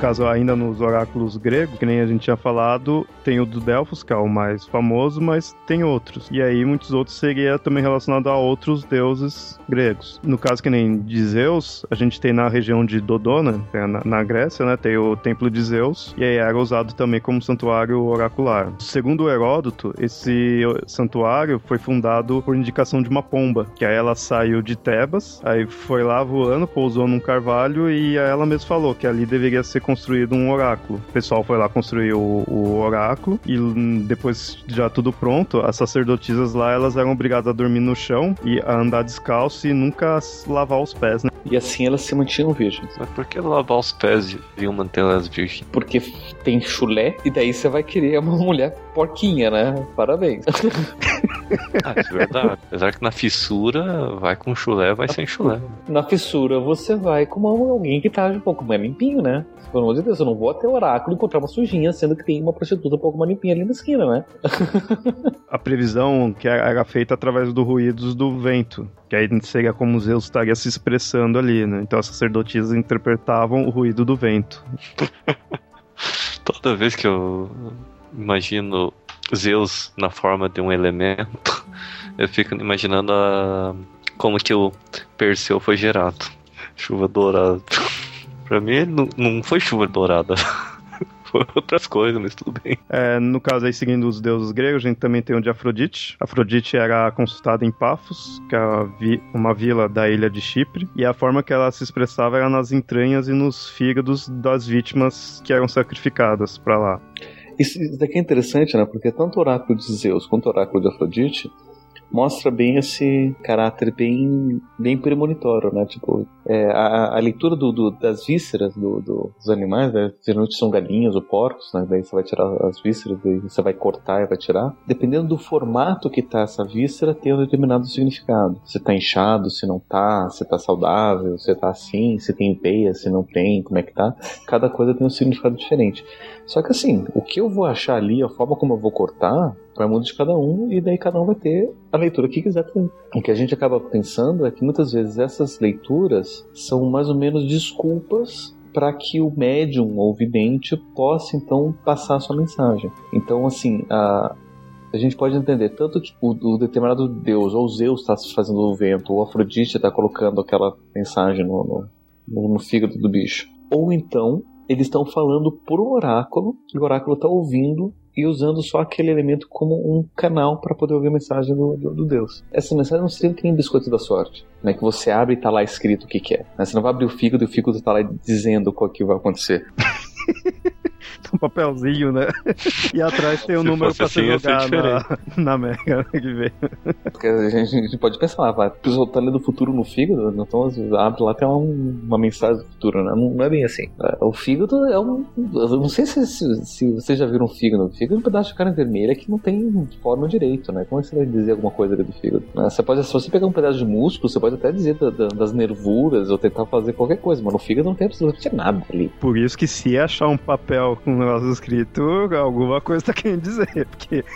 caso ainda nos oráculos gregos, que nem a gente tinha falado, tem o do Delfos, que é o mais famoso, mas tem outros. E aí muitos outros seria também relacionado a outros deuses gregos. No caso que nem de Zeus, a gente tem na região de Dodona, é na, na Grécia, né, tem o templo de Zeus, e aí era usado também como santuário oracular. Segundo Heródoto, esse santuário foi fundado por indicação de uma pomba, que aí ela saiu de Tebas, aí foi lá voando, pousou num carvalho e ela mesma falou que ali deveria ser construído um oráculo. O pessoal foi lá construir o, o oráculo e depois já tudo pronto, as sacerdotisas lá elas eram obrigadas a dormir no chão e a andar descalço e nunca lavar os pés, né? E assim elas se mantinham virgens. Mas por que lavar os pés e manter elas virgens? Porque tem chulé e daí você vai querer uma mulher porquinha, né? Parabéns. ah, é verdade. Apesar que na fissura, vai com chulé, vai sem chulé. Na fissura você vai com alguém que tá um pouco mais limpinho, né? Pelo amor de Deus, eu não vou até o oráculo encontrar uma sujinha, sendo que tem uma prostituta um pouco mais limpinha ali na esquina, né? a previsão que era feita através dos ruídos do vento, que aí seria como Zeus estaria se expressando ali, né? Então as sacerdotisas interpretavam o ruído do vento. Toda vez que eu imagino Zeus na forma de um elemento, eu fico imaginando a... como que o Perseu foi gerado. Chuva dourada. Pra mim, não, não foi chuva dourada. Outras coisas, mas tudo bem. É, no caso aí, seguindo os deuses gregos, a gente também tem o de Afrodite. Afrodite era consultada em Pafos, que é uma vila da ilha de Chipre, e a forma que ela se expressava era nas entranhas e nos fígados das vítimas que eram sacrificadas para lá. Isso daqui é interessante, né? Porque tanto o oráculo de Zeus quanto o oráculo de Afrodite mostra bem esse caráter bem, bem premonitório, né? Tipo, é, a, a, leitura do, do, das vísceras do, do, dos animais, né? geralmente são galinhas ou porcos, né? Daí você vai tirar as vísceras, daí você vai cortar e vai tirar. Dependendo do formato que tá essa víscera, tem um determinado significado. Se tá inchado, se não tá, se tá saudável, se tá assim, se tem veia, se não tem, como é que tá. Cada coisa tem um significado diferente. Só que assim, o que eu vou achar ali, a forma como eu vou cortar, vai mudar de cada um, e daí cada um vai ter a leitura que quiser ter. O que a gente acaba pensando é que muitas vezes essas leituras são mais ou menos desculpas para que o médium ou vidente possa então passar a sua mensagem. Então, assim, a, a gente pode entender tanto que o, o determinado deus, ou Zeus está fazendo o vento, ou Afrodite está colocando aquela mensagem no, no, no fígado do bicho. Ou então eles estão falando por um oráculo, e o oráculo está ouvindo e usando só aquele elemento como um canal para poder ouvir a mensagem do, do, do, Deus. Essa mensagem não seria que nem biscoito da sorte, né? Que você abre e está lá escrito o que, que é. Né? Você não vai abrir o fígado e o fígado está lá dizendo o que vai acontecer. um papelzinho, né? E atrás tem o um número pra assim, você jogar na, na Mega que vem. Porque a gente, a gente pode pensar vai, o tá lendo o futuro no fígado, então abre lá tem uma, uma mensagem do futuro, né? Não, não, é bem assim. É, o fígado é um. Eu não sei se, se, se vocês já viram um fígado. O fígado é um pedaço de carne vermelha que não tem forma direito, né? Como é que você vai dizer alguma coisa ali do fígado? Né? Você pode, se você pegar um pedaço de músculo, você pode até dizer da, da, das nervuras ou tentar fazer qualquer coisa, mas no fígado não tem absolutamente nada ali. Por isso que se achar um papel com um negócio escrito, alguma coisa tá querendo dizer, porque.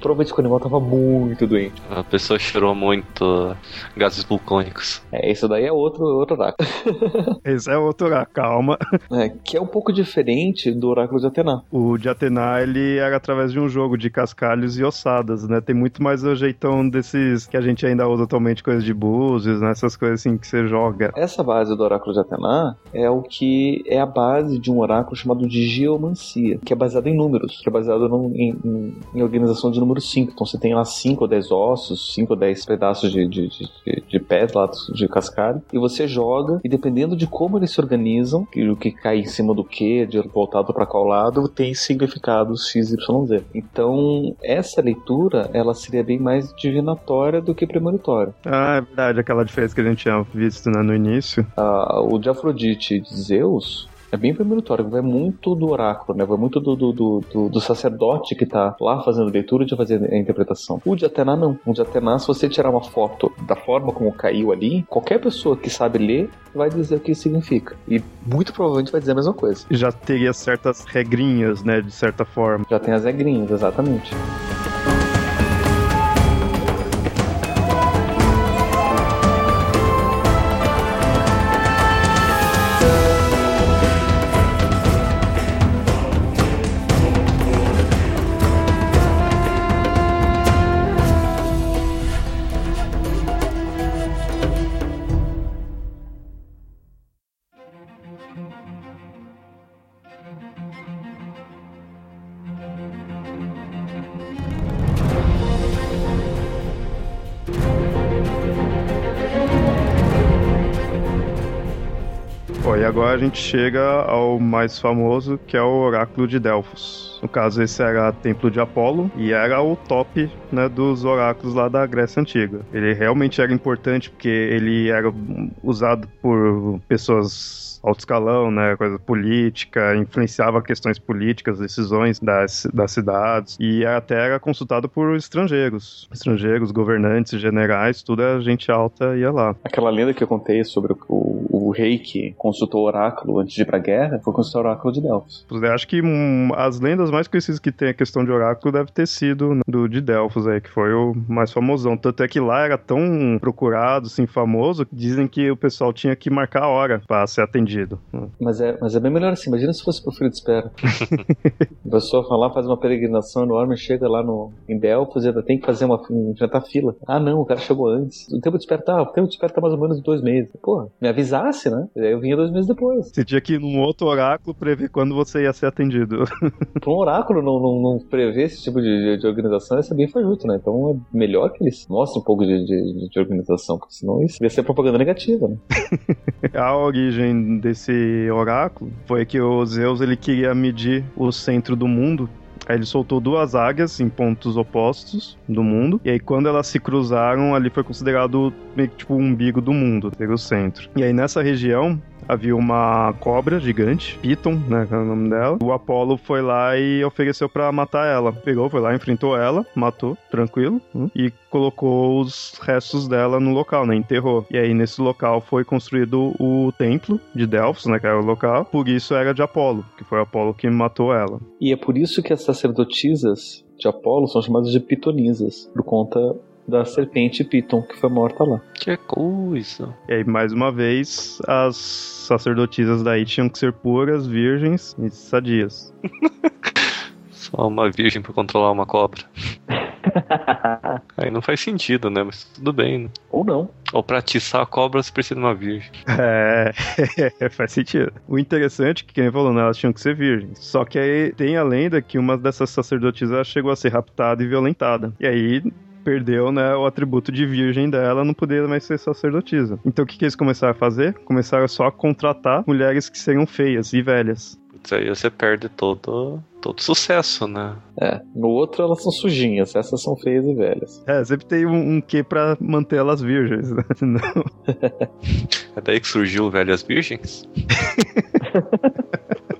Provavelmente o animal tava muito doente. A pessoa cheirou muito gases vulcânicos. É, isso daí é outro, outro oráculo. Esse é outro oráculo, calma. É, que é um pouco diferente do oráculo de Atena. O de Atena, ele era através de um jogo de cascalhos e ossadas, né? Tem muito mais o jeitão desses que a gente ainda usa atualmente, coisas de búzios, né? Essas coisas assim que você joga. Essa base do oráculo de Atena é o que é a base de um oráculo chamado de geomancia, que é baseado em números, que é baseado num, em, em, em, organização de número 5. Então você tem lá 5 ou 10 ossos, 5 ou 10 pedaços de, de, de, de, lá de cascalho, e você joga, e dependendo de como eles se organizam, o que cai em cima do que, de voltado para qual lado, tem significados XYZ. Então, essa leitura, ela seria bem mais divinatória do que premonitória. Ah, é verdade, aquela diferença que a gente tinha visto né, no início. Ah, o de Afrodite de Zeus, é bem premonitório, vai muito do oráculo, né? Vai muito do, do, do, do, sacerdote que tá lá fazendo leitura de fazer a interpretação. O de Atena não. O de Atena, se você tirar uma foto da forma como caiu ali, qualquer pessoa que sabe ler vai dizer o que significa. E muito provavelmente vai dizer a mesma coisa. Já teria certas regrinhas, né? De certa forma. Já tem as regrinhas, exatamente. Agora a gente chega ao mais famoso, que é o Oráculo de Delfos. No caso, esse era Templo de Apolo e era o top né, dos oráculos lá da Grécia Antiga. Ele realmente era importante porque ele era usado por pessoas alto escalão, né, coisa política, influenciava questões políticas, decisões das, das cidades e até era consultado por estrangeiros, estrangeiros, governantes, generais, tudo a gente alta ia lá. Aquela lenda que eu contei sobre o, o, o rei que consultou o oráculo antes de ir pra guerra foi consultar o oráculo de Delfos. Eu acho que hum, as lendas mais conhecidas que tem a questão de oráculo deve ter sido do de Delfos aí, que foi o mais famosão. Tanto é que lá era tão procurado, assim, famoso, que dizem que o pessoal tinha que marcar a hora para ser atendido mas é, mas é bem melhor assim. Imagina se fosse pro filho de espera. a pessoa vai lá, faz uma peregrinação enorme, chega lá no, em Delfos e ainda tem que fazer uma jantar fila. Ah, não, o cara chegou antes. O tempo de espera tá, o tempo de espera tá mais ou menos dois meses. Pô, me avisasse, né? Eu vinha dois meses depois. Você tinha que ir num outro oráculo prever quando você ia ser atendido. Pra um oráculo não, não, não prever esse tipo de, de organização, é bem fajuto, né? Então é melhor que eles mostrem um pouco de, de, de organização, porque senão isso ia ser propaganda negativa, né? a origem desse oráculo foi que o Zeus ele queria medir o centro do mundo Aí ele soltou duas águias em pontos opostos do mundo. E aí, quando elas se cruzaram, ali foi considerado meio que tipo o umbigo do mundo, ser o centro. E aí, nessa região, havia uma cobra gigante, Piton, né, que é o nome dela. O Apolo foi lá e ofereceu para matar ela. Pegou, foi lá, enfrentou ela, matou, tranquilo, hum, e colocou os restos dela no local, né, enterrou. E aí nesse local foi construído o templo de Delfos, né, que era o local. Por isso era de Apolo, que foi Apolo que matou ela. E é por isso que as sacerdotisas de Apolo são chamadas de pitonisas, por conta da serpente Piton, que foi morta lá. Que coisa! E aí, mais uma vez, as sacerdotisas daí tinham que ser puras, virgens e sadias. Só uma virgem para controlar uma cobra. Aí não faz sentido, né? Mas tudo bem. Né? Ou não. Ou pra atiçar a cobra você precisa de uma virgem. É, faz sentido. O interessante é que, quem falou, né, elas tinham que ser virgens. Só que aí tem a lenda que uma dessas sacerdotisas chegou a ser raptada e violentada. E aí perdeu né, o atributo de virgem dela, não poderia mais ser sacerdotisa. Então o que, que eles começaram a fazer? Começaram só a contratar mulheres que seriam feias e velhas. Putz, aí você perde todo, todo sucesso, né? É, no outro elas são sujinhas, essas são feias e velhas. É, sempre tem um, um quê pra manter elas virgens, né? Não. é daí que surgiu Velhas Virgens?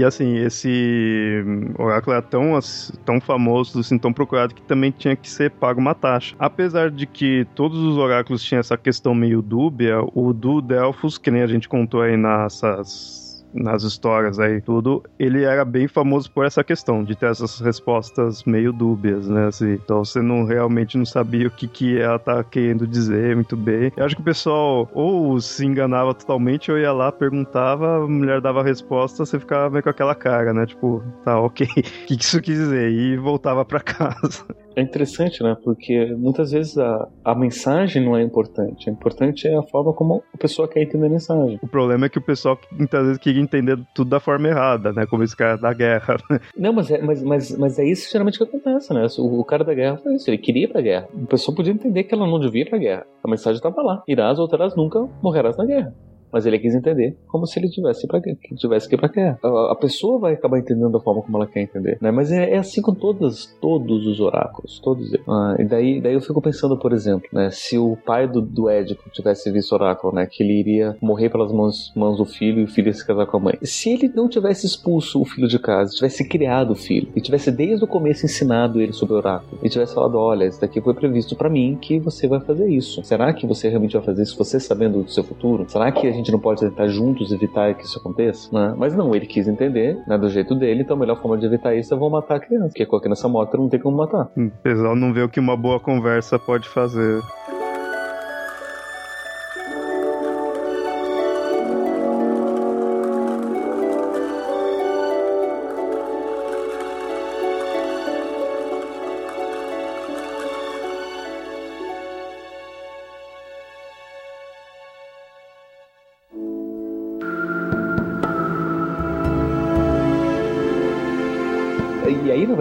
E assim, esse oráculo era tão, tão famoso, assim, tão procurado, que também tinha que ser pago uma taxa. Apesar de que todos os oráculos tinham essa questão meio dúbia, o do Delphos, que nem a gente contou aí nessas nas histórias aí tudo, ele era bem famoso por essa questão, de ter essas respostas meio dúbias, né? Assim, então você não realmente não sabia o que, que ela tá querendo dizer muito bem. Eu acho que o pessoal ou se enganava totalmente, ou ia lá, perguntava, a mulher dava a resposta, você ficava meio com aquela cara, né? Tipo, tá, ok, o que, que isso quis dizer? E voltava para casa. É interessante, né? Porque muitas vezes a, a mensagem não é importante. O importante é a forma como a pessoa quer entender a mensagem. O problema é que o pessoal muitas vezes queria entender tudo da forma errada, né? Como esse cara da guerra. Né? Não, mas é, mas, mas, mas é isso geralmente que acontece, né? O, o cara da guerra foi isso, ele queria ir pra guerra. O pessoal podia entender que ela não devia ir pra guerra. A mensagem estava lá. Irás ou terás nunca, morrerás na guerra mas ele quis entender como se ele tivesse para tivesse que para guerra. A, a, pessoa vai acabar entendendo da forma como ela quer entender, né? Mas é, é assim com todos, todos os oráculos, todos eles. Ah, e daí, daí eu fico pensando, por exemplo, né? Se o pai do, do Édipo tivesse visto o oráculo, né? Que ele iria morrer pelas mãos, mãos do filho e o filho ia se casar com a mãe. Se ele não tivesse expulso o filho de casa, tivesse criado o filho e tivesse desde o começo ensinado ele sobre o oráculo e tivesse falado, olha, isso daqui foi previsto para mim que você vai fazer isso. Será que você realmente vai fazer isso? Você sabendo do seu futuro? Será que a gente não pode tentar juntos evitar que isso aconteça? Né? Mas não, ele quis entender, né, do jeito dele, então a melhor forma de evitar isso é vou matar a criança, porque aqui nessa moto não tem como matar. O pessoal não vê o que uma boa conversa pode fazer.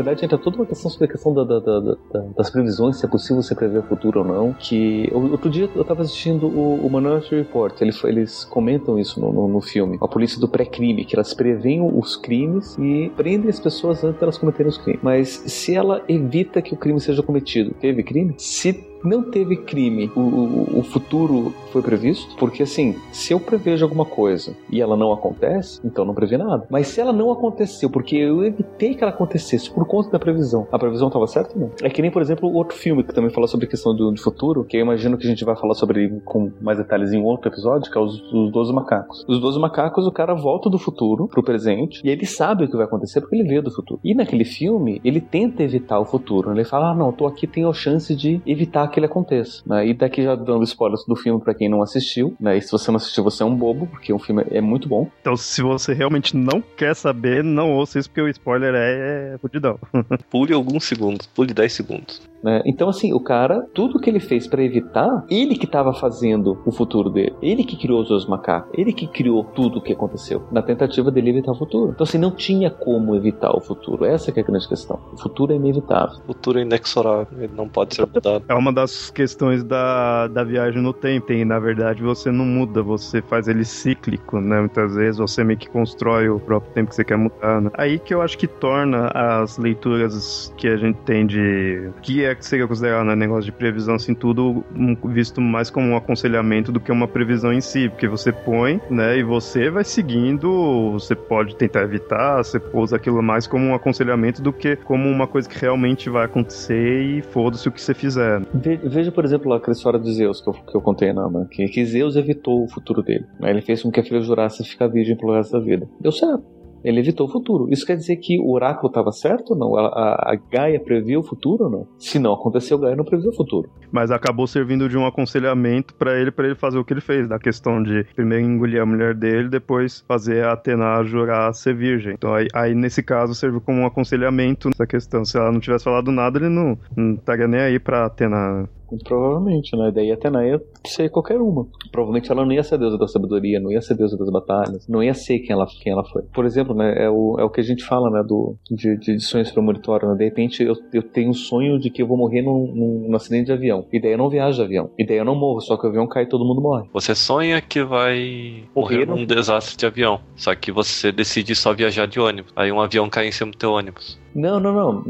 Verdade, entra toda uma questão sobre a questão da, da, da, das previsões, se é possível você prever o futuro ou não. Que outro dia eu estava assistindo o, o Minority Report, eles, eles comentam isso no, no, no filme. A polícia do pré-crime, que elas preveem os crimes e prendem as pessoas antes de elas cometerem os crimes. Mas se ela evita que o crime seja cometido, teve crime? Se não teve crime, o, o, o, futuro foi previsto, porque assim, se eu prevejo alguma coisa e ela não acontece, então não previ nada. Mas se ela não aconteceu, porque eu evitei que ela acontecesse por conta da previsão, a previsão estava certa ou não? É que nem, por exemplo, outro filme que também fala sobre a questão do, do, futuro, que eu imagino que a gente vai falar sobre com mais detalhes em outro episódio, que é os, os 12 macacos. Os 12 macacos, o cara volta do futuro pro presente e ele sabe o que vai acontecer porque ele veio do futuro. E naquele filme, ele tenta evitar o futuro. Ele fala: ah, não, tô aqui, tenho a chance de evitar que ele aconteça. Né? E daqui já dando spoilers do filme para quem não assistiu, né? E se você não assistiu, você é um bobo, porque o filme é muito bom. Então, se você realmente não quer saber, não ouça isso, porque o spoiler é, é fudidão. pule alguns segundos, pule 10 segundos. Né? Então, assim, o cara, tudo que ele fez para evitar, ele que estava fazendo o futuro dele. Ele que criou os dois macacos. Ele que criou tudo o que aconteceu. Na tentativa dele evitar o futuro. Então, assim, não tinha como evitar o futuro. Essa é a grande questão. O futuro é inevitável. O futuro é inexorável. Ele não pode ser mudado. É uma das questões da, da viagem no tempo. E, na verdade, você não muda. Você faz ele cíclico, né? Muitas vezes você meio que constrói o próprio tempo que você quer mudar, né? Aí que eu acho que torna as leituras que a gente tem de... Que é é que seria considerado né, negócio de previsão, assim, tudo visto mais como um aconselhamento do que uma previsão em si, porque você põe, né, e você vai seguindo, você pode tentar evitar, você usa aquilo mais como um aconselhamento do que como uma coisa que realmente vai acontecer e foda-se o que você fizer. Veja, por exemplo, aquela história de Zeus que eu, que eu contei, né, que, que Zeus evitou o futuro dele. Né, ele fez com que a filha jurasse ficar virgem pelo resto da vida. Deu certo. Ele evitou o futuro. Isso quer dizer que o oráculo estava certo ou não? A, a, a, Gaia previu o futuro ou não? Se não aconteceu, Gaia não previu o futuro. Mas acabou servindo de um aconselhamento para ele, para ele fazer o que ele fez, da questão de primeiro engolir a mulher dele, depois fazer a Atena jurar ser virgem. Então aí, aí nesse caso serviu como um aconselhamento nessa questão. Se ela não tivesse falado nada, ele não, não estaria nem aí pra Atena Provavelmente, né? Daí Atena ia ser qualquer uma. Provavelmente ela não ia ser a deusa da sabedoria, não ia ser a deusa das batalhas, não ia ser quem ela, quem ela foi. Por exemplo, né, é, o, é o que a gente fala, né, do, de, de sonhos premonitórios, né? De repente eu, eu tenho um sonho de que eu vou morrer num, num, num, acidente de avião. E daí eu não viajo de avião. E daí eu não morro, só que o avião cai e todo mundo morre. Você sonha que vai morrer num desastre de avião, só que você decide só viajar de ônibus. Aí um avião cai em cima do teu ônibus. Não, não, não.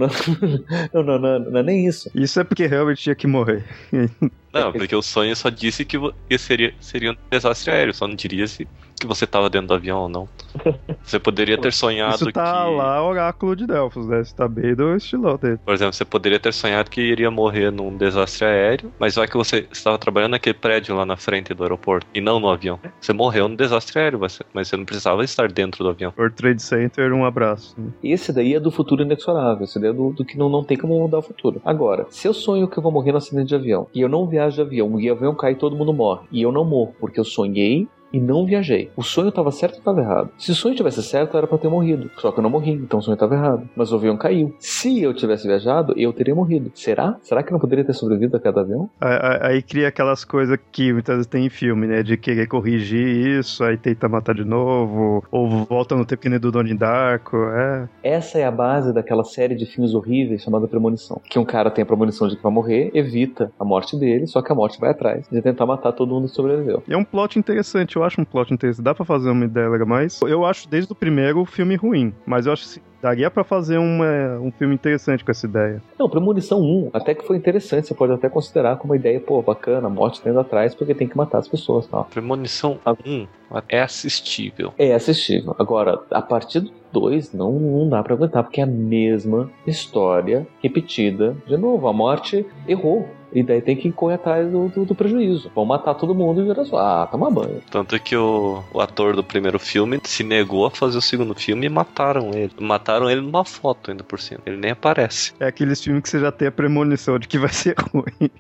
Não, não, não, não, é nem isso. Isso é porque realmente tinha que morrer. Não, porque o sonho só disse que seria, seria um desastre aéreo, só não diria se que você estava dentro do avião ou não. Você poderia ter sonhado Isso tá que. lá, Oráculo de Delfos, né? Isso tá bem do estilo dele. Por exemplo, você poderia ter sonhado que iria morrer num desastre aéreo, mas vai que você estava trabalhando naquele prédio lá na frente do aeroporto e não no avião. Você morreu no desastre aéreo, mas mas você não precisava estar dentro do avião. World Trade Center, um abraço. Esse daí é do futuro inexorável, esse daí é do, do que não, não tem como mudar o futuro. Agora, se eu sonho que eu vou morrer no acidente de avião, e eu não viajo de avião, e o avião cai e todo mundo morre, e eu não morro, porque eu sonhei e não viajei. O sonho estava certo ou estava errado? Se o sonho tivesse certo, era para ter morrido. Só que eu não morri, então o sonho estava errado. Mas o avião caiu. Se eu tivesse viajado, eu teria morrido. Será? Será que eu não poderia ter sobrevivido a cada avião? Aí, aí- cria aquelas coisas que muitas vezes tem em filme, né? De querer corrigir isso, aí tenta matar de novo, ou volta no tempo que nem do Donnie Darko, é. Essa é a base daquela série de filmes horríveis chamada Premonição. Que um cara tem a premonição de que vai morrer, evita a morte dele, só que a morte vai atrás de tentar matar todo mundo que sobreviveu. E é um plot interessante, eu acho um plot interessante. Dá pra fazer uma ideia legal, mas eu acho desde o primeiro o filme ruim. Mas eu acho que daria pra fazer uma, um filme interessante com essa ideia. Não, Premonição 1 até que foi interessante, você pode até considerar como uma ideia, pô, bacana, a morte indo atrás porque tem que matar as pessoas e tal. Premonição 1 é assistível. É assistível. Agora, a partir do 2, não, não dá pra aguentar, porque é a mesma história repetida de novo. A morte errou. E daí tem que correr atrás do, do, do prejuízo. Vão matar todo mundo e virar só. Ah, toma banho. Tanto que o, o ator do primeiro filme se negou a fazer o segundo filme e mataram ele. Mataram ele numa foto ainda por cima. Ele nem aparece. É aqueles filmes que você já tem a premonição de que vai ser ruim.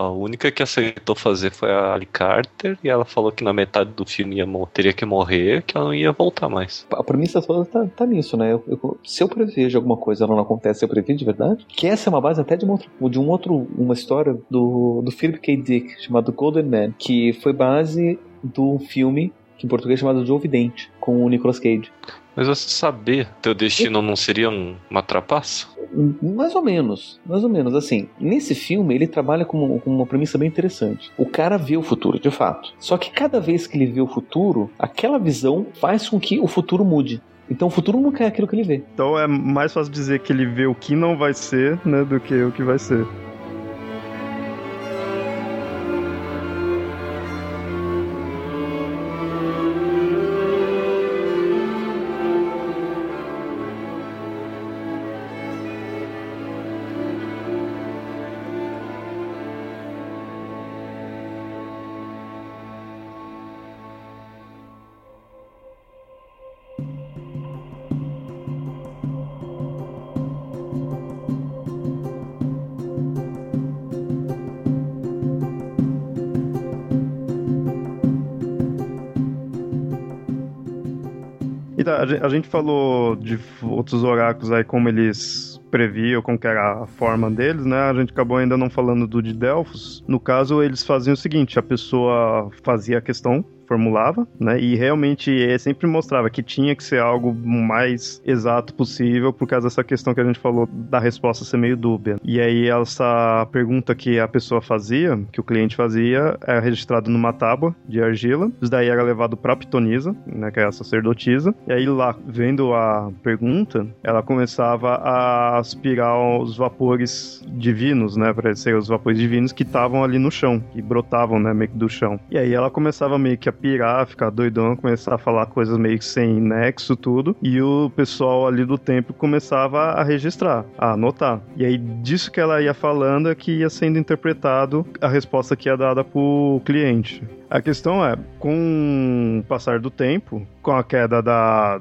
A única que aceitou fazer foi a Ali Carter e ela falou que na metade do filme ia, teria que morrer, que ela não ia voltar mais. A premissa toda tá, tá nisso, né? Eu- eu- se eu prevejo alguma coisa ela não acontece, eu previ de verdade. Que essa é uma base até de, uma outra- de um outro, uma história do, do Philip K. Dick, chamado Golden Man, que foi base do filme, que em português é chamado Joe Vidente, com o Nicolas Cage. Mas você saber teu destino não seria um- uma trapaça? Mais ou menos, mais ou menos. Assim, nesse filme ele trabalha com, com uma premissa bem interessante. O cara vê o futuro, de fato. Só que cada vez que ele vê o futuro, aquela visão faz com que o futuro mude. Então o futuro nunca é aquilo que ele vê. Então é mais fácil dizer que ele vê o que não vai ser, né, do que o que vai ser. Então, a gen- a gente falou de outros oráculos aí, como eles previam, como era a forma deles, né? A gente acabou ainda não falando do de Delfos. No caso, eles faziam o seguinte, a pessoa fazia a questão, formulava, né? E realmente eh, sempre mostrava que tinha que ser algo mais exato possível por causa dessa questão que a gente falou da resposta ser meio dúbia. E aí essa pergunta que a pessoa fazia, que o cliente fazia, era registrado numa tábua de argila. Isso daí era levado para Pitonisa, né, que é a sacerdotisa. E aí lá, vendo a pergunta, ela começava a aspirar os vapores divinos, né, para ser os vapores divinos que estavam ali no chão, que brotavam, né, meio que do chão. E aí ela começava meio que a pirar, ficar doidão, começar a falar coisas meio que sem nexo, tudo. E o pessoal ali do templo começava a registrar, a anotar. E aí disso que ela ia falando é que ia sendo interpretado a resposta que ia dada pro cliente. A questão é, com o passar do tempo, com a queda da.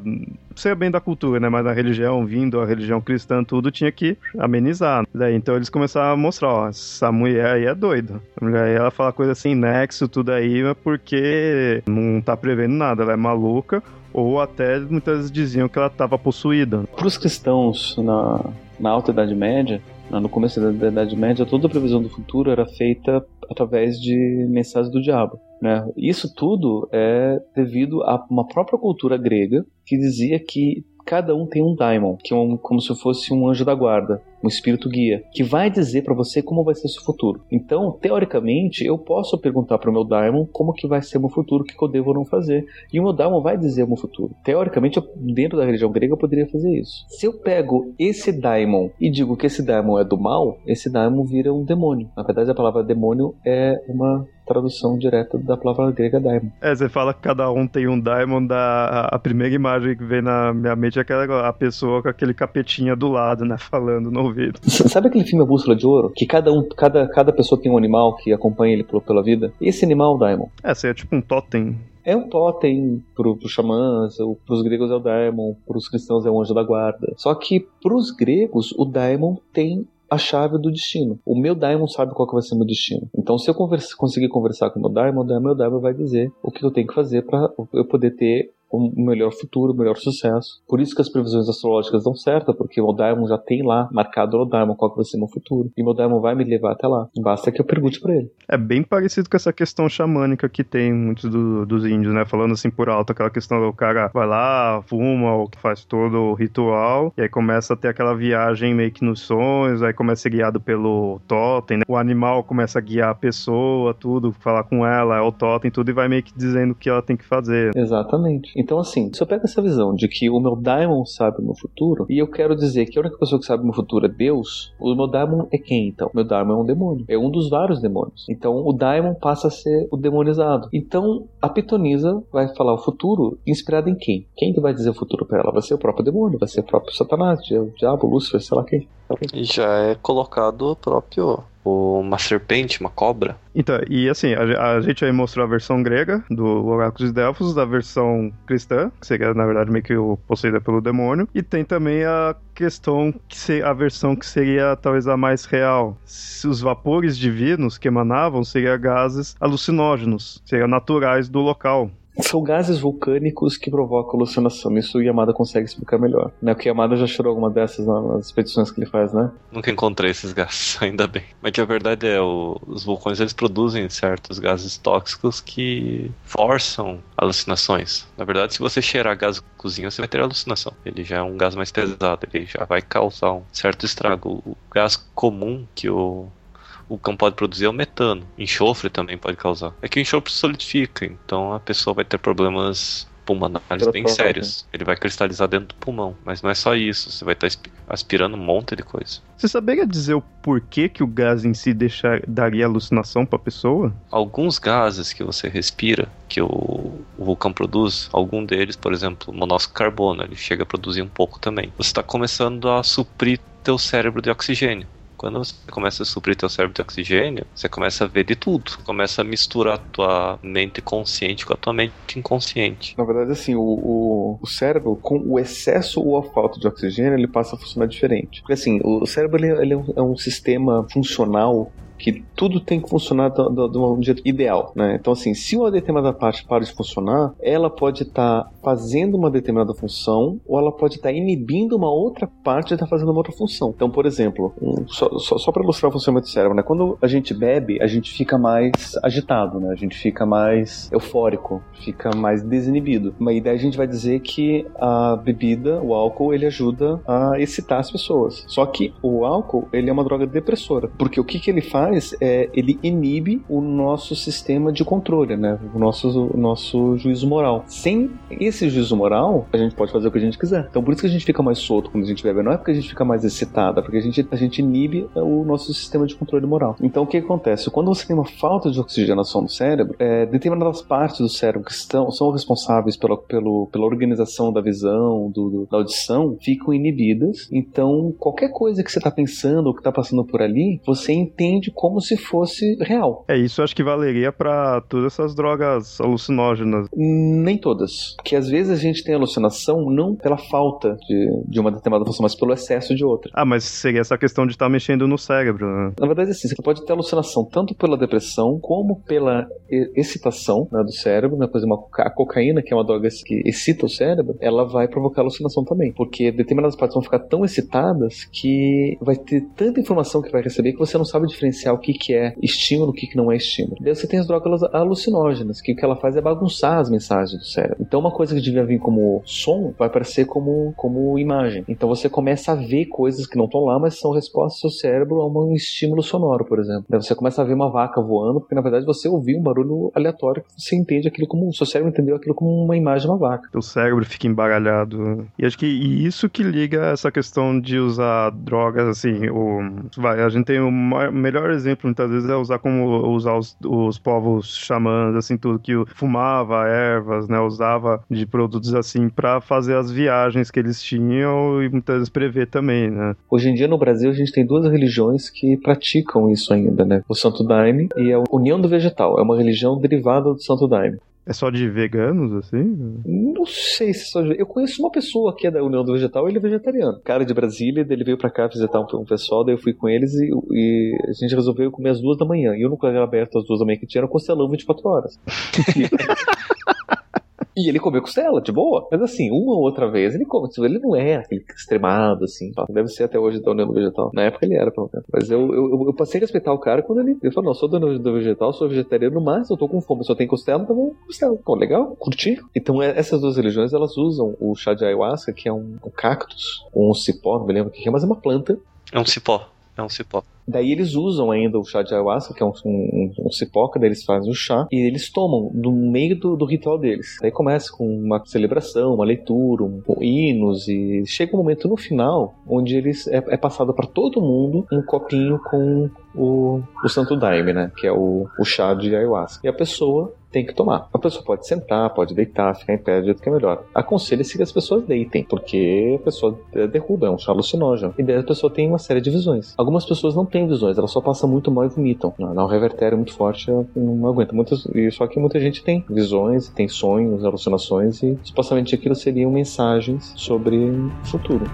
Ser bem da cultura, né? Mas da religião, vindo a religião cristã, tudo tinha que amenizar. Daí, então eles começaram a mostrar, ó, essa mulher aí é doida. A mulher aí, ela fala coisa assim, nexo, tudo aí, é porque não tá prevendo nada, ela é maluca. Ou até muitas diziam que ela estava possuída. Para os cristãos na, na Alta Idade Média, né, no começo da, da Idade Média, toda a previsão do futuro era feita através de mensagens do diabo. Né? Isso tudo é devido a uma própria cultura grega que dizia que cada um tem um daimon, que é um, como se fosse um anjo da guarda. Um espírito guia, que vai dizer para você como vai ser seu futuro. Então, teoricamente, eu posso perguntar para o meu daimon como que vai ser meu futuro, o que eu devo ou não fazer. E o meu daimon vai dizer o meu futuro. Teoricamente, dentro da religião grega, eu poderia fazer isso. Se eu pego esse daimon e digo que esse daimon é do mal, esse daimon vira um demônio. Na verdade, a palavra demônio é uma tradução direta da palavra grega daimon. É, você fala que cada um tem um daimon, da, a primeira imagem que vem na minha mente é aquela a pessoa com aquele capetinha do lado, né, falando no ouvido. Sabe aquele filme A Bússola de Ouro? Que cada um, cada, cada pessoa tem um animal que acompanha ele pela vida? Esse animal é o daimon. É, é tipo um totem é um totem pro, pro xamãs, pros gregos é o daimon, pros cristãos é o anjo da guarda. Só que pros gregos, o daimon tem a chave do destino. O meu daimon sabe qual que vai ser o meu destino. Então, se eu conversa, conseguir conversar com o meu daimon, o meu daimon vai dizer o que eu tenho que fazer para eu poder ter um melhor futuro, um melhor sucesso. Por isso que as previsões astrológicas dão certo, porque o Daimon já tem lá marcado o Daimon qual que vai ser meu futuro. E o meu Daimon vai me levar até lá. Basta que eu pergunte para ele. É bem parecido com essa questão xamânica que tem muitos do, dos índios, né? Falando assim por alto, aquela questão do cara vai lá, fuma, ou faz todo o ritual, e aí começa a ter aquela viagem meio que nos sonhos, aí começa a ser guiado pelo totem, né? O animal começa a guiar a pessoa, tudo, falar com ela, é o totem, tudo, e vai meio que dizendo o que ela tem que fazer. Exatamente. Então, assim, se eu pego essa visão de que o meu Daimon sabe o meu futuro, e eu quero dizer que a única pessoa que sabe o meu futuro é Deus, o meu Daimon é quem, então? O meu Daimon é um demônio. É um dos vários demônios. Então, o Daimon passa a ser o demonizado. Então, a Pitonisa vai falar o futuro inspirado em quem? Quem que vai dizer o futuro para ela? Vai ser o próprio demônio, vai ser o próprio Satanás, o diabo, Lúcifer, sei lá quem. Já é colocado o próprio uma serpente, uma cobra. Então, e assim, a, a, gente aí mostrou a versão grega do Oráculo de Delfos, da versão cristã, que seria, na verdade, meio que possuída pelo demônio, e tem também a questão, que se, a versão que seria talvez a mais real. Se os vapores divinos que emanavam seriam gases alucinógenos, seriam naturais do local. São gases vulcânicos que provocam alucinação. Isso o Yamada consegue explicar melhor. Né? Porque Yamada já chorou alguma dessas nas expedições que ele faz, né? Nunca encontrei esses gases, ainda bem. Mas a verdade é, o, os vulcões eles produzem certos gases tóxicos que forçam alucinações. Na verdade, se você cheirar gás cozinha, você vai ter alucinação. Ele já é um gás mais pesado, ele já vai causar um certo estrago. O gás comum que o o cão pode produzir é o metano. Enxofre também pode causar. É que o enxofre solidifica, então a pessoa vai ter problemas pulmonares bem sérios. Ele vai cristalizar dentro do pulmão. Mas não é só isso, você vai estar aspirando um monte de coisa. Você saberia dizer o porquê que o gás em si deixar, daria alucinação para a pessoa? Alguns gases que você respira, que o, o vulcão produz, algum deles, por exemplo, monóxido de carbono, ele chega a produzir um pouco também. Você está começando a suprir teu cérebro de oxigênio. Quando você começa a suprir teu cérebro de oxigênio, você começa a ver de tudo. Começa a misturar a tua mente consciente com a tua mente inconsciente. Na verdade, assim, o, o, o cérebro, com o excesso ou a falta de oxigênio, ele passa a funcionar diferente. Porque, assim, o cérebro ele, ele é um é sistema funcional que tudo tem que funcionar de um jeito ideal, né? Então, assim, se uma determinada parte para de funcionar, ela pode estar tá fazendo uma determinada função ou ela pode estar tá inibindo uma outra parte de estar tá fazendo uma outra função. Então, por exemplo, um, só, só, só para ilustrar o funcionamento do cérebro, né? Quando a gente bebe, a gente fica mais agitado, né? A gente fica mais eufórico, fica mais desinibido. Uma ideia a gente vai dizer que a bebida, o álcool, ele ajuda a excitar as pessoas. Só que o álcool, ele é uma droga depressora, porque o que, que ele faz faz é ele inibe o nosso sistema de controle, né? O nosso, o nosso juízo moral. Sem esse juízo moral, a gente pode fazer o que a gente quiser. Então por isso que a gente fica mais solto quando a gente bebe. Não é porque a gente fica mais excitado, é porque a gente, a gente inibe o nosso sistema de controle moral. Então o que acontece? Quando você tem uma falta de oxigenação no cérebro, é, determinadas partes do cérebro que estão, são responsáveis pela, pelo, pela organização da visão, do, do, da audição, ficam inibidas. Então qualquer coisa que você está pensando ou que está passando por ali, você entende como se fosse real. É, isso acho que valeria para todas essas drogas alucinógenas. Nem todas. Porque às vezes a gente tem alucinação não pela falta de, de uma determinada função, mas pelo excesso de outra. Ah, mas seria essa questão de estar tá mexendo no cérebro, né? Na verdade, assim, você pode ter alucinação tanto pela depressão como pela excitação né, do cérebro, né? Por exemplo, a cocaína, que é uma droga que excita o cérebro, ela vai provocar alucinação também. Porque determinadas partes vão ficar tão excitadas que vai ter tanta informação que vai receber que você não sabe diferenciar diferenciar o que, que é estímulo, o que, que não é estímulo. Daí você tem as drogas alucinógenas, que o que ela faz é bagunçar as mensagens do cérebro. Então uma coisa que devia vir como som vai aparecer como, como imagem. Então você começa a ver coisas que não estão lá, mas são respostas do seu cérebro a um estímulo sonoro, por exemplo. Daí você começa a ver uma vaca voando, porque na verdade você ouviu um barulho aleatório que você entende aquilo como. O seu cérebro entendeu aquilo como uma imagem de uma vaca. O cérebro fica embaralhado. E acho que e isso que liga essa questão de usar drogas, assim, o, vai, a gente tem o melhor exemplo muitas vezes é usar como usar os, os povos xamãs, assim, tudo que fumava ervas, né, usava de produtos assim para fazer as viagens que eles tinham e muitas vezes prever também, né. Hoje em dia no Brasil a gente tem duas religiões que praticam isso ainda, né, o Santo Daime e a União do Vegetal, é uma religião derivada do Santo Daime. É só de veganos, assim? Não sei se é só de... Eu conheço uma pessoa que é da União do Vegetal, ele é vegetariano. Cara de Brasília, ele veio pra cá visitar um, pessoal, daí eu fui com eles e, e, a gente resolveu comer às duas da manhã. E o lugar aberto às duas da manhã que tinha era costelão 24 horas. E ele comeu costela, de boa. Mas assim, uma ou outra vez ele come. Tipo, ele não é aquele extremado, assim. Deve ser até hoje da União do Vegetal. Na época ele era, pelo menos. Mas eu, eu, eu, passei a respeitar o cara quando ele, ele falou: Não, sou União do Vegetal, sou vegetariano, mas eu tô com fome. Só tem costela, então vou costela. Pô, legal, curti. Então é, essas duas religiões elas usam o chá de ayahuasca, que é um, um cactus, um cipó, não me lembro o que é, mas é uma planta. É um cipó. É um cipó. Daí eles usam ainda o chá de ayahuasca, que é um, um, um cipoca, daí eles fazem o chá e eles tomam no meio do, do ritual deles. Daí começa com uma celebração, uma leitura, um, um hinos e chega um momento no final onde eles é, é passado para todo mundo um copinho com o, o Santo Daime, né? Que é o, o chá de ayahuasca. E a pessoa tem que tomar. A pessoa pode sentar, pode deitar, ficar em pé do jeito que é melhor. Aconselha-se que as pessoas deitem, porque a pessoa derruba, é um chá alucinógeno. E daí a pessoa tem uma série de visões. Algumas pessoas não têm visões, elas só passam muito mal e vomitam. Dá um revertério muito forte, não aguenta. Muitas, e só que muita gente tem visões, tem sonhos, alucinações, e supostamente aquilo seriam mensagens sobre o futuro.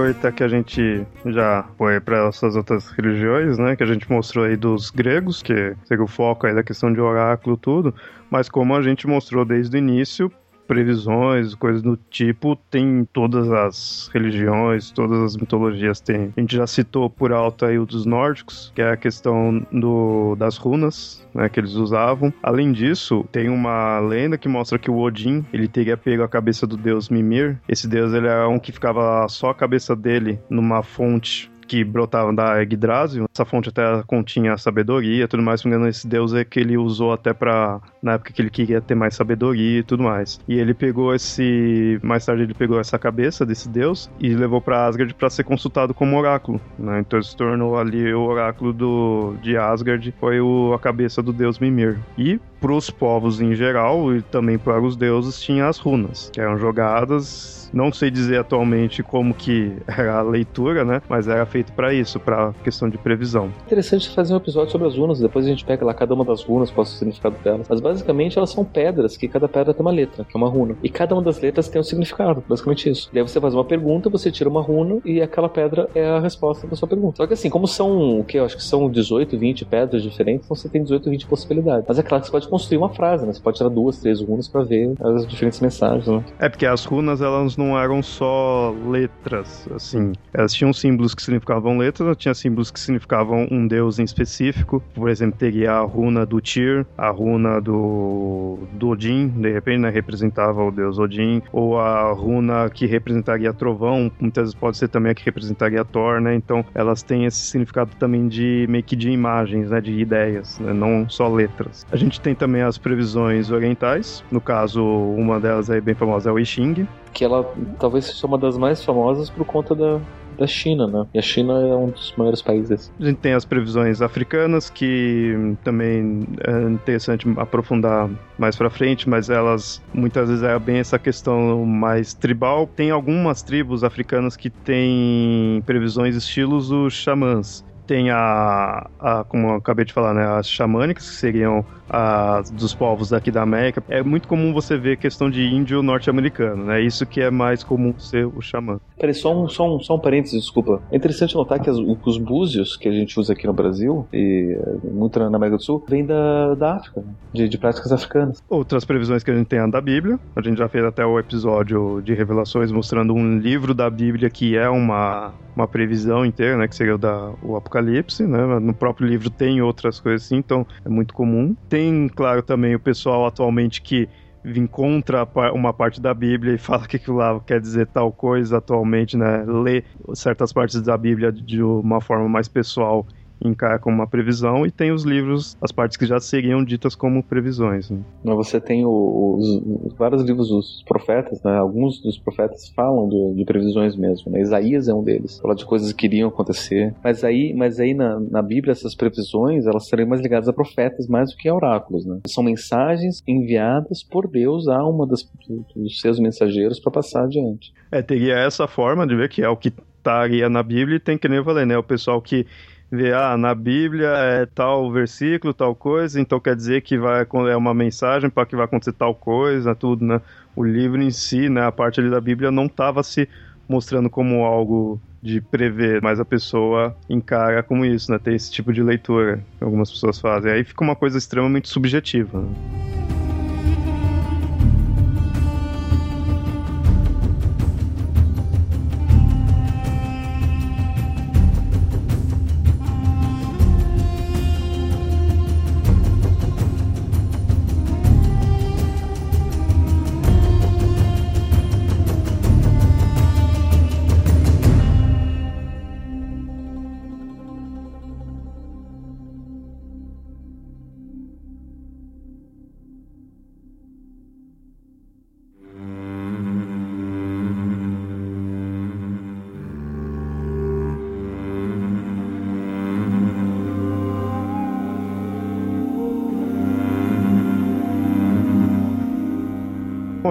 Aproveitar que a gente já foi para essas outras religiões, né? Que a gente mostrou aí dos gregos, que seria o foco aí da questão de oráculo tudo, mas como a gente mostrou desde o início, previsões, coisas do tipo, tem todas as religiões, todas as mitologias tem. A gente já citou por alto aí o dos nórdicos, que é a questão do, das runas, né, que eles usavam. Além disso, tem uma lenda que mostra que o Odin, ele teria pego a cabeça do deus Mimir. Esse deus, ele é um que ficava só a cabeça dele numa fonte que brotavam da Yggdrasil. Essa fonte até continha sabedoria e tudo mais. Se me engano, esse deus é que ele usou até para na época que ele queria ter mais sabedoria e tudo mais. E ele pegou esse. Mais tarde, ele pegou essa cabeça desse deus e levou para Asgard para ser consultado como oráculo. Né? Então ele se tornou ali o oráculo do, de Asgard, foi o, a cabeça do deus Mimir. E para os povos em geral e também para os deuses tinha as runas, que eram jogadas não sei dizer atualmente como que era a leitura, né? Mas era feito para isso, para questão de previsão. Interessante fazer um episódio sobre as runas, depois a gente pega lá cada uma das runas, qual é o significado delas. Mas basicamente elas são pedras, que cada pedra tem uma letra, que é uma runa. E cada uma das letras tem um significado, basicamente isso. Daí você faz uma pergunta, você tira uma runa e aquela pedra é a resposta da sua pergunta. Só que assim, como são, o que eu acho que são 18, 20 pedras diferentes, então você tem 18, 20 possibilidades. Mas é claro que você pode construir uma frase, né? Você pode tirar duas, três runas para ver as diferentes mensagens, né? É porque as runas elas não eram só letras, assim. Elas tinham símbolos que significavam letras, tinha símbolos que significavam um deus em específico. Por exemplo, teria a runa do Tyr, a runa do, do Odin, de repente, né, representava o deus Odin, ou a runa que representaria trovão, muitas vezes pode ser também a que representaria Thor, né? Então, elas têm esse significado também de meio que de imagens, né, de ideias, né, não só letras. A gente tem também as previsões orientais, no caso, uma delas aí bem famosa é o I Ching, que ela talvez seja uma das mais famosas por conta da, da China, né? E a China é um dos maiores países. A gente tem as previsões africanas, que também é interessante aprofundar mais pra frente, mas elas muitas vezes é bem essa questão mais tribal. Tem algumas tribos africanas que têm previsões estilos os xamãs tem a, a, como eu acabei de falar, né, as xamânicas, que seriam as dos povos daqui da América. É muito comum você ver questão de índio norte-americano, né? Isso que é mais comum ser o xamã. Peraí, só um, só um, só um parênteses, desculpa. É interessante notar que as, os búzios que a gente usa aqui no Brasil, e muito na América do Sul, vem da, da África, né? de, de práticas africanas. Outras previsões que a gente tem é da Bíblia. A gente já fez até o episódio de Revelações mostrando um livro da Bíblia que é uma, uma previsão inteira, né? Que seria o, da, o Apocalipse, né? No próprio livro tem outras coisas assim, então é muito comum. Tem, claro, também o pessoal atualmente que encontra uma parte da Bíblia e fala que aquilo lá quer dizer tal coisa atualmente, né? Lê certas partes da Bíblia de uma forma mais pessoal como uma previsão e tem os livros, as partes que já seriam ditas como previsões. Né? Você tem os, os, vários livros dos profetas, né? Alguns dos profetas falam de, de previsões mesmo. Né? Isaías é um deles, fala de coisas que iriam acontecer. Mas aí, mas aí na, na Bíblia essas previsões elas seriam mais ligadas a profetas mais do que a oráculos, né? São mensagens enviadas por Deus a uma das, dos seus mensageiros para passar adiante. É, teria essa forma de ver que é o que estaria na Bíblia e tem que nem eu falei, né? O pessoal que ver, ah, na Bíblia é tal versículo, tal coisa, então quer dizer que vai é uma mensagem para que vai acontecer tal coisa, tudo, né? O livro em si, né, a parte ali da Bíblia não estava se mostrando como algo de prever, mas a pessoa encara como isso, né? Tem esse tipo de leitura que algumas pessoas fazem. Aí fica uma coisa extremamente subjetiva. Né?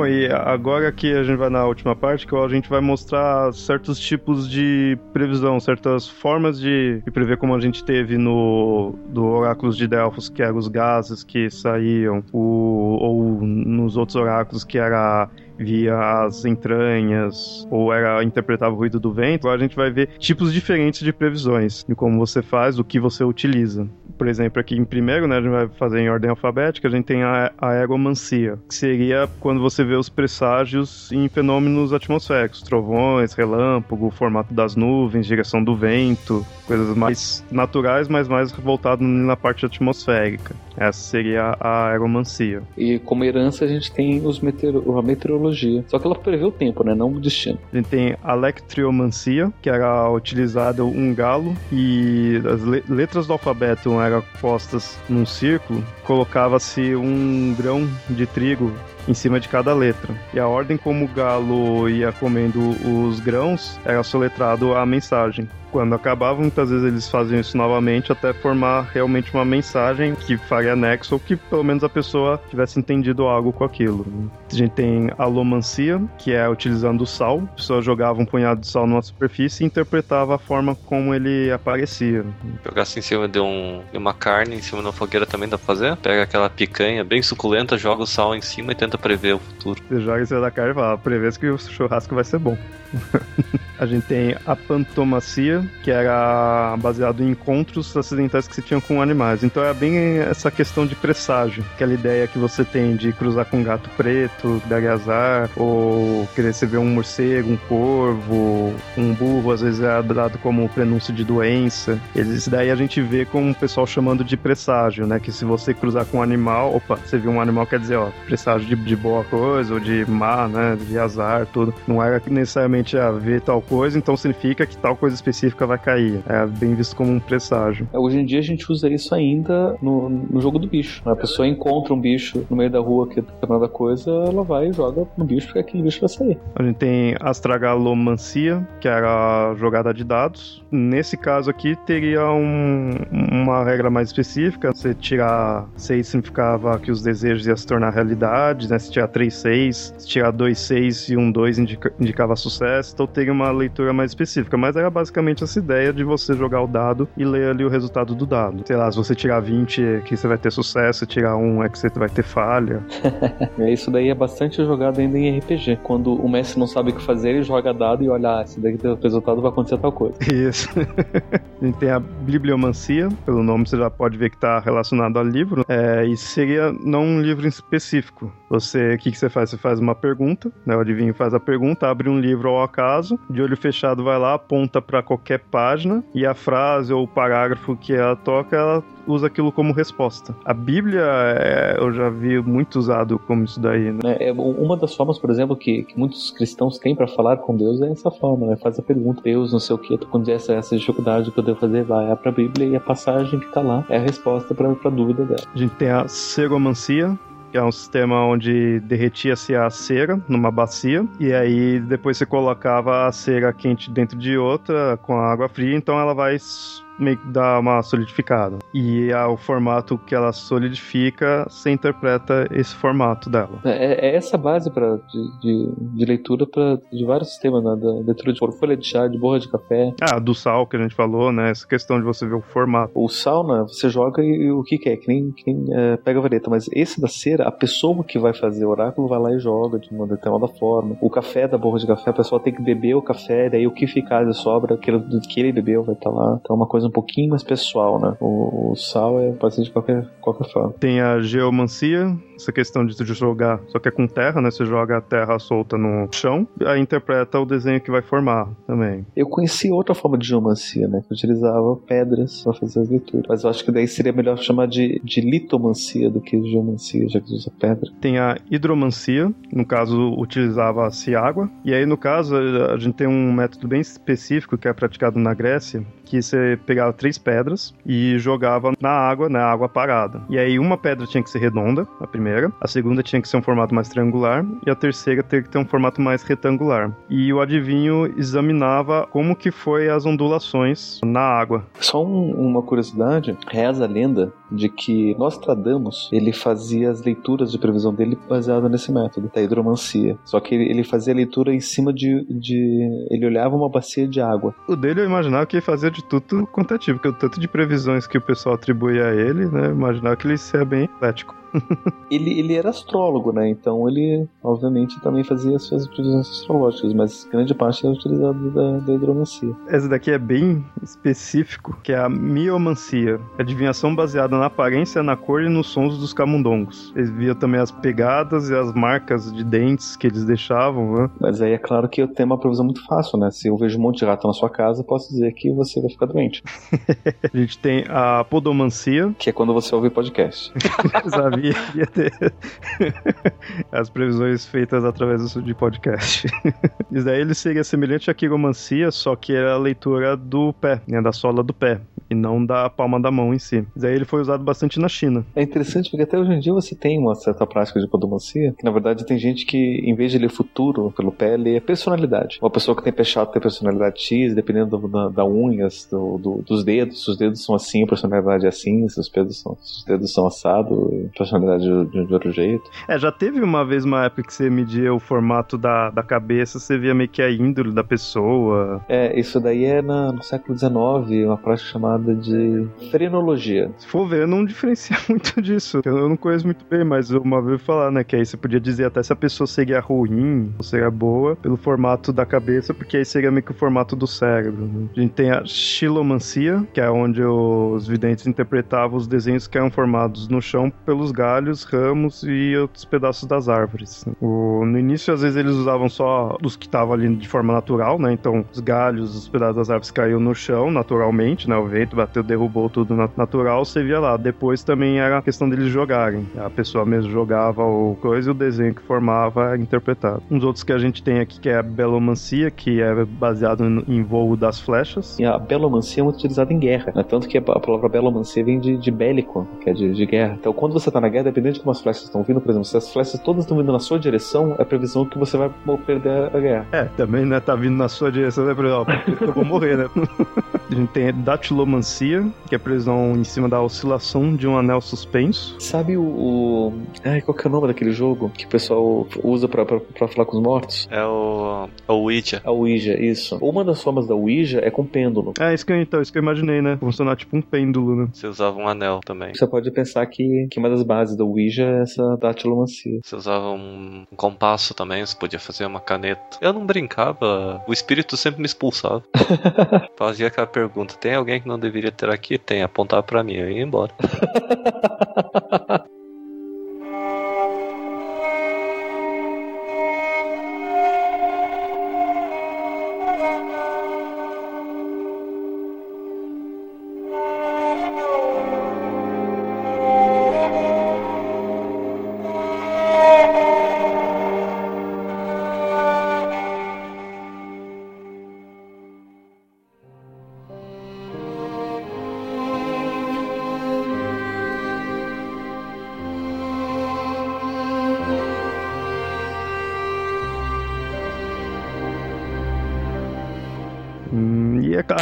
E agora que a gente vai na última parte, que a gente vai mostrar certos tipos de previsão, certas formas de, prever, como a gente teve no do Oráculos de Delfos, que eram os gases que saíam, o, ou nos outros oráculos, que era via as entranhas ou era interpretava o ruído do vento, agora a gente vai ver tipos diferentes de previsões de como você faz, o que você utiliza. Por exemplo, aqui em primeiro, né, a gente vai fazer em ordem alfabética, a gente tem a, aeromancia, que seria quando você vê os presságios em fenômenos atmosféricos, trovões, relâmpago, formato das nuvens, direção do vento, coisas mais naturais, mas mais voltado na parte atmosférica. Essa seria a aeromancia. E como herança a gente tem os a meteorologia. Só que ela prevê o tempo, né? Não o destino. A gente tem a lectriomancia, que era utilizado um galo e as le letras do alfabeto eram postas num círculo. Colocava-se um grão de trigo em cima de cada letra. E a ordem como o galo ia comendo os grãos era soletrado a mensagem. Quando acabava, muitas vezes eles faziam isso novamente até formar realmente uma mensagem que faria nexo ou que pelo menos a pessoa tivesse entendido algo com aquilo. A gente tem a lomancia, que é utilizando o sal. A pessoa jogava um punhado de sal numa superfície e interpretava a forma como ele aparecia. Jogar assim em cima de, um, de uma carne, em cima de uma fogueira também dá pra fazer? Pega aquela picanha bem suculenta, joga o sal em cima e tenta prever o futuro. Você joga em cima da carne e fala, prevê que o churrasco vai ser bom. a gente tem a pantomacia, que era baseado em encontros acidentais que se tinham com animais. Então é bem essa questão de presságio, aquela ideia que você tem de cruzar com um gato preto, dar azar, ou querer ver um morcego, um corvo, um burro, às vezes é dado como prenúncio de doença. Isso daí a gente vê como o pessoal chamando de presságio, né? Que se você cruzar com um animal, opa, você viu um animal, quer dizer, ó, presságio de, de boa coisa, ou de má, né? De azar, tudo. Não era necessariamente a ver tal coisa, então significa que tal coisa específica vai cair. É bem visto como um presságio. É, hoje em dia a gente usa isso ainda no, no jogo do bicho. A pessoa encontra um bicho no meio da rua que é nada coisa, ela vai e joga no bicho porque aquele bicho vai sair. A gente tem astragalomancia, que era a jogada de dados. Nesse caso aqui teria um, uma regra mais específica. Você tirar 6 significava que os desejos iam se tornar realidade, né? Se tirar 3, 6, se tirar 2, 6 e 1, 2 indica, indicava sucesso. Então teria uma leitura mais específica. Mas era basicamente essa ideia de você jogar o dado e ler ali o resultado do dado. Sei lá, se você tirar 20 é que você vai ter sucesso, se tirar 1 é que você vai ter falha. é, isso daí é bastante jogado ainda em RPG. Quando o mestre não sabe o que fazer, ele joga dado e olha, ah, esse daqui o resultado vai acontecer tal coisa. Isso. a gente tem a bibliomancia, pelo nome você já pode ver que está relacionado ao livro. É, e seria não um livro específico. Você, o que, que você faz? Você faz uma pergunta, né? O adivinho faz a pergunta, abre um livro ao acaso, de olho fechado vai lá, aponta para qualquer página e a frase ou o parágrafo que ela toca, ela usa aquilo como resposta. A Bíblia, é, eu já vi muito usado como isso daí. Né? É, uma das formas, por exemplo, que, que muitos cristãos têm para falar com Deus é essa forma, né? Faz a pergunta, Deus, não sei o que, tô com essa, essa dificuldade que eu devo fazer, vai é para a Bíblia e a passagem que tá lá é a resposta para a dúvida dela. A gente tem a seromancia, que é um sistema onde derretia-se a cera numa bacia e aí depois você colocava a cera quente dentro de outra com água fria, então ela vai meio que dá uma solidificada. E é o formato que ela solidifica, você interpreta esse formato dela. É, é essa base pra, de, de, de leitura pra, de vários sistemas, né? Da leitura de folha de chá, de borra de café. Ah, do sal que a gente falou, né? Essa questão de você ver o formato. O sal, né? Você joga e, e o que, que é? Que nem, que nem é, pega a vareta. Mas esse da cera, a pessoa que vai fazer o oráculo vai lá e joga de uma determinada forma. O café da borra de café, a pessoa tem que beber o café, daí o que ficar de sobra, aquilo que ele bebeu vai estar tá lá. Então é uma coisa um pouquinho mais pessoal, né? O, o sal é, ser de qualquer, qualquer forma. Tem a geomancia, essa questão de jogar, só que é com terra, né? Você joga a terra solta no chão, aí interpreta o desenho que vai formar também. Eu conheci outra forma de geomancia, né? Que utilizava pedras para fazer as leituras. Mas eu acho que daí seria melhor chamar de, de litomancia do que geomancia, já que usa pedra. Tem a hidromancia, no caso utilizava-se água, e aí no caso a gente tem um método bem específico que é praticado na Grécia, que você pegava três pedras e jogava na água, na água parada. E aí uma pedra tinha que ser redonda, a primeira, a segunda tinha que ser um formato mais triangular e a terceira teria que ter um formato mais retangular. E o adivinho examinava como que foi as ondulações na água. Só um, uma curiosidade, reza a lenda de que Nostradamus, ele fazia as leituras de previsão dele baseado nesse método, da hidromancia. Só que ele, ele fazia a leitura em cima de, de... ele olhava uma bacia de água. O dele eu imaginava que ele fazia de tudo quanto é tipo, porque o tanto de previsões que o pessoal atribui a ele, né, eu imaginava que ele seria bem eclético. ele, ele era astrólogo, né? Então ele, obviamente, também fazia as suas previsões astrológicas, mas grande parte era utilizado da, da hidromancia. Essa daqui é bem específico, que é a miomancia, adivinhação baseada na aparência, na cor e nos sons dos camundongos. Eles viam também as pegadas e as marcas de dentes que eles deixavam, né? Mas aí é claro que eu tenho uma previsão muito fácil, né? Se eu vejo um monte de rato na sua casa, posso dizer que você vai ficar doente. a gente tem a podomancia, que é quando você ouve podcast. Ia ter as previsões feitas através de podcast. Isso daí ele seria semelhante à quiromancia, só que era a leitura do pé, né, da sola do pé, e não da palma da mão em si. Isso daí ele foi usado bastante na China. É interessante porque até hoje em dia você tem uma certa prática de podomancia, que na verdade tem gente que, em vez de ler futuro pelo pé, lê personalidade. Uma pessoa que tem pé chato tem personalidade X, dependendo do, da, da unhas, do, do, dos dedos. Se os dedos são assim, a personalidade é assim. Se os, dedos são, se os dedos são assados, a personalidade de, de, outro jeito. É, já teve uma vez uma época que você media o formato da, da cabeça, você via meio que a índole da pessoa. É, isso daí é na, no século XIX, uma prática chamada de frenologia. Se for ver, não diferencia muito disso. Eu não conheço muito bem, mas uma vez eu falar, né, que aí você podia dizer até se a pessoa seria ruim ou seria boa pelo formato da cabeça, porque aí seria meio que o formato do cérebro. Né? A gente tem a xilomancia, que é onde os videntes interpretavam os desenhos que eram formados no chão pelos galhos, ramos e outros pedaços das árvores. O, no início, às vezes, eles usavam só os que estavam ali de forma natural, né? Então, os galhos, os pedaços das árvores caíam no chão naturalmente, né? O vento bateu, derrubou tudo natural, você via lá. Depois também era a questão deles jogarem. A pessoa mesmo jogava o coisa e o desenho que formava era interpretado. Uns outros que a gente tem aqui que é a Belomancia, que é baseado em voo das flechas. E a Belomancia é utilizada em guerra, né? Tanto que a palavra Belomancia vem de, de bélico, que é de, de guerra. Então quando você tá na guerra, dependendo de como as flechas estão vindo, por exemplo, se as flechas todas estão vindo na sua direção, é previsão que você vai perder a guerra. É, também, né? Tá vindo na sua direção, né? Eu vou morrer, né? a gente tem Datilomancia, que é previsão em cima da oscilação de um anel suspenso. Sabe o, o. Ai, qual que é o nome daquele jogo que o pessoal usa pra, pra, pra falar com os mortos? É o. É o Ouija. A Ouija, isso. Uma das formas da Ouija é com pêndulo. É, isso que eu, então, isso que eu imaginei, né? Funcionar tipo um pêndulo, né? Você usava um anel também. Você pode pensar que, que uma das bases da Ouija é essa datilomancia. Você usava um, um compasso também, você podia fazer uma caneta. Eu não brincava, o espírito sempre me expulsava. Fazia aquela pergunta: tem alguém que não deveria ter aqui? Tem, apontar para mim, eu ia embora.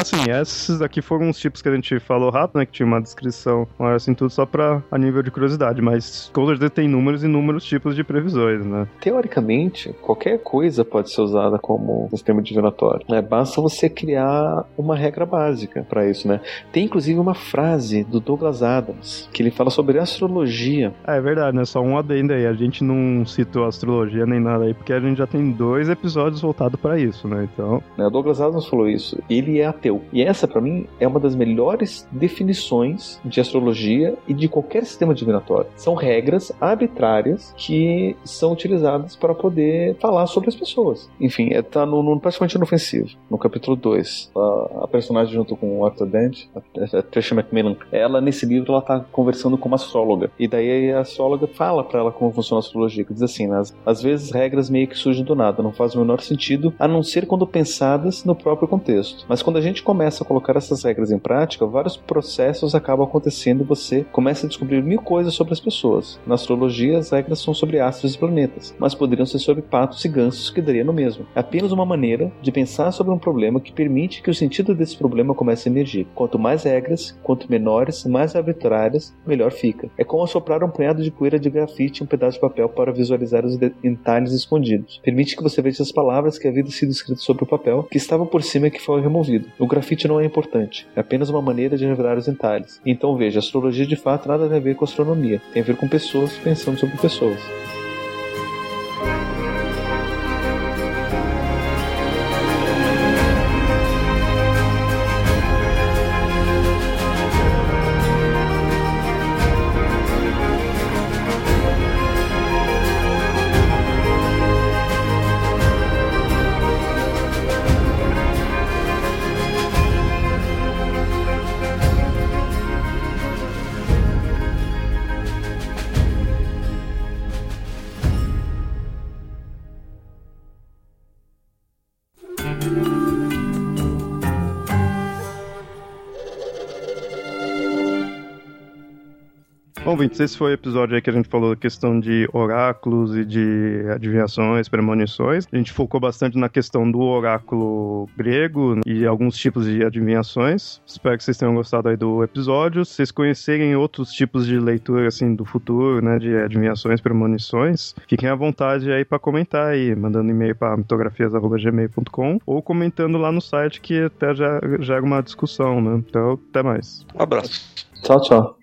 assim, esses aqui foram os tipos que a gente falou rápido, né? Que tinha uma descrição maior assim, tudo só pra a nível de curiosidade, mas com certeza tem números e inúmeros tipos de previsões, né? Teoricamente, qualquer coisa pode ser usada como sistema divinatório, né? Basta você criar uma regra básica para isso, né? Tem inclusive uma frase do Douglas Adams que ele fala sobre astrologia. Ah, é verdade, né? Só um adendo aí. A gente não citou astrologia nem nada aí, porque a gente já tem dois episódios voltados para isso, né? Então. O Douglas Adams falou isso. Ele é ateu. E essa, para mim, é uma das melhores definições de astrologia e de qualquer sistema divinatório. São regras arbitrárias que são utilizadas para poder falar sobre as pessoas. Enfim, é, tá no, no, praticamente inofensivo. No capítulo 2, a, a, personagem junto com o Arthur Dent, a, a Tricia Macmillan, ela nesse livro ela tá conversando com uma astróloga. E daí a astróloga fala para ela como funciona a astrologia, que diz assim, né, às vezes regras meio que surgem do nada, não faz o menor sentido, a não ser quando pensadas no próprio contexto. Mas quando a gente começa a colocar essas regras em prática, vários processos acabam acontecendo e você começa a descobrir mil coisas sobre as pessoas. Na astrologia, as regras são sobre astros e planetas, mas poderiam ser sobre patos e gansos, que daria no mesmo. É apenas uma maneira de pensar sobre um problema que permite que o sentido desse problema comece a emergir. Quanto mais regras, quanto menores, mais arbitrárias, melhor fica. É como assoprar um punhado de poeira de grafite em um pedaço de papel para visualizar os detalhes escondidos. Permite que você veja as palavras que haviam sido escritas sobre o papel, que estavam por cima e que foi removido. O grafite não é importante, é apenas uma maneira de revelar os detalhes. Então veja, astrologia de fato nada tem a ver com astronomia, tem a ver com pessoas pensando sobre pessoas. Ouvintes, esse foi o episódio aí que a gente falou da questão de oráculos e de adivinhações, premonições. A gente focou bastante na questão do oráculo grego e alguns tipos de adivinhações. Espero que vocês tenham gostado aí do episódio. Se vocês conhecerem outros tipos de leitura, assim, do futuro, né, de adivinhações, premonições, fiquem à vontade aí para comentar aí, mandando e-mail para mitografias.gmail.com ou comentando lá no site que até já gera uma discussão, né? Então, até mais. Um abraço. Tchau, tchau.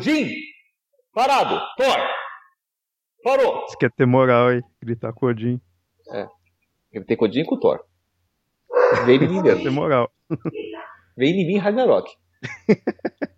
Odin! Parado! Thor! Parou! Você quer ter moral aí, gritar com o Odin. Ele tem com Odin e com o Thor. Vem em mim ter mesmo. moral. Vem em mim Ragnarok.